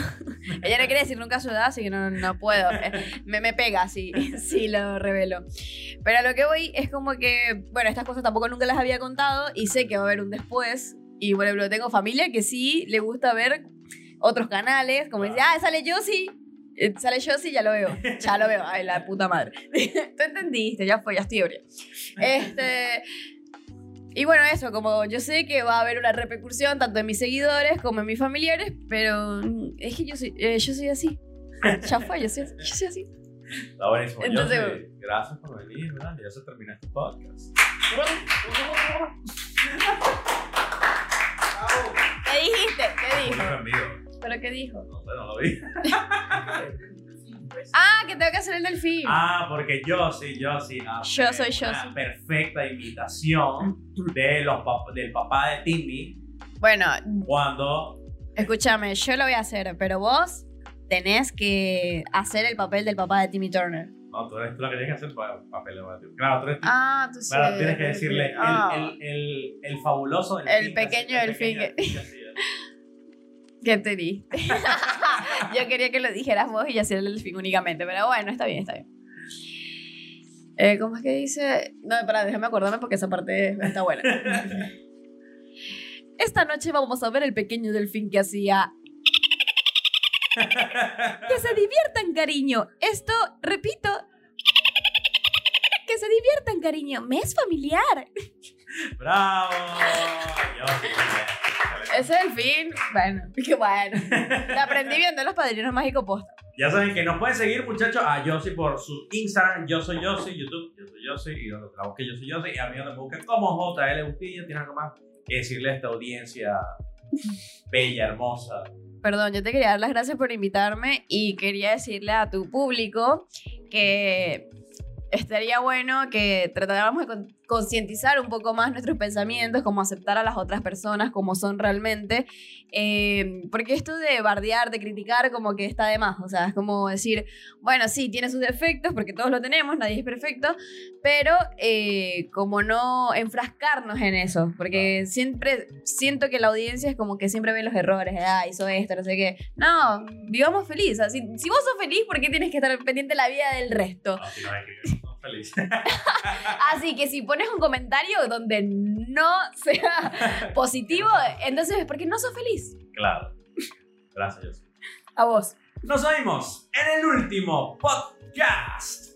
Ella no quiere decir nunca su edad, así que no, no puedo. Eh, Me, me pega si, si lo revelo. Pero a lo que voy es como que, bueno, estas cosas tampoco nunca las había contado y sé que va a haber un después. Y por ejemplo, tengo familia que sí le gusta ver otros canales, como dice, ah, sale Josie. Eh, Sale Josie, ya lo veo. Ya lo veo. Ay, la puta madre. (laughs) Tú entendiste, ya fue, ya estoy ebria. Este. Y bueno, eso, como yo sé que va a haber una repercusión tanto en mis seguidores como en mis familiares, pero es que yo soy, eh, yo soy así. Ya fue, yo soy, yo soy así. Está buenísimo. Entonces- gracias por venir, ¿verdad? Ya se terminó este podcast. ¿Qué dijiste? ¿Qué dijo? ¿Pero qué dijo? No sé, no lo vi. (laughs) Ah, que tengo que hacer el delfín. Ah, porque yo sí, yo sí. Yo soy una yo sí. perfecta imitación de los pap- del papá de Timmy Bueno, cuando. escúchame, yo lo voy a hacer, pero vos tenés que hacer el papel del papá de Timmy Turner. No, tú eres tú la que tienes que hacer pa- papel de Matthew. Claro, tú eres tú. Ah, tú sí. Claro, tienes que decirle el, Ah, el, el, el fabuloso. El pequeño así, ¿eh? Qué triste. (laughs) Yo quería que lo dijeras vos y hacía el delfín únicamente, pero bueno, está bien, está bien. Eh, ¿Cómo es que dice? No, espera, déjame acordarme porque esa parte está buena. (laughs) Esta noche vamos a ver el pequeño delfín que hacía. Que se diviertan, cariño. Esto, repito. Que se diviertan, cariño. Me es familiar. ¡Bravo! Yo sí, excelente. Ese delfín, bueno, (laughs) qué bueno. Lo aprendí viendo los padrinos mágicos posta. Ya saben que nos pueden seguir, muchachos, a Yossi por su Instagram, yo soy Yossi, YouTube, yo soy Yossi, y donde la busque yo soy Yossi, y a mí donde me busquen como JL Bustillo, ¿tienes algo más que decirle a esta audiencia bella, hermosa? Perdón, yo te quería dar las gracias por invitarme y quería decirle a tu público que estaría bueno que tratáramos de concientizar un poco más nuestros pensamientos, como aceptar a las otras personas como son realmente, eh, porque esto de bardear, de criticar, como que está de más, o sea, es como decir, bueno, sí, tiene sus defectos, porque todos lo tenemos, nadie es perfecto, pero eh, como no enfrascarnos en eso, porque siempre siento que la audiencia es como que siempre ve los errores, ah, hizo esto, no sé qué. No, vivamos felices. O sea, si, si vos sos feliz, ¿por qué tienes que estar pendiente de la vida del resto? No, no no, feliz. (laughs) Así que si pones un comentario donde no (laughs) sea positivo, entonces es porque no sos feliz. claro. Gracias. A vos. Nos vemos en el último podcast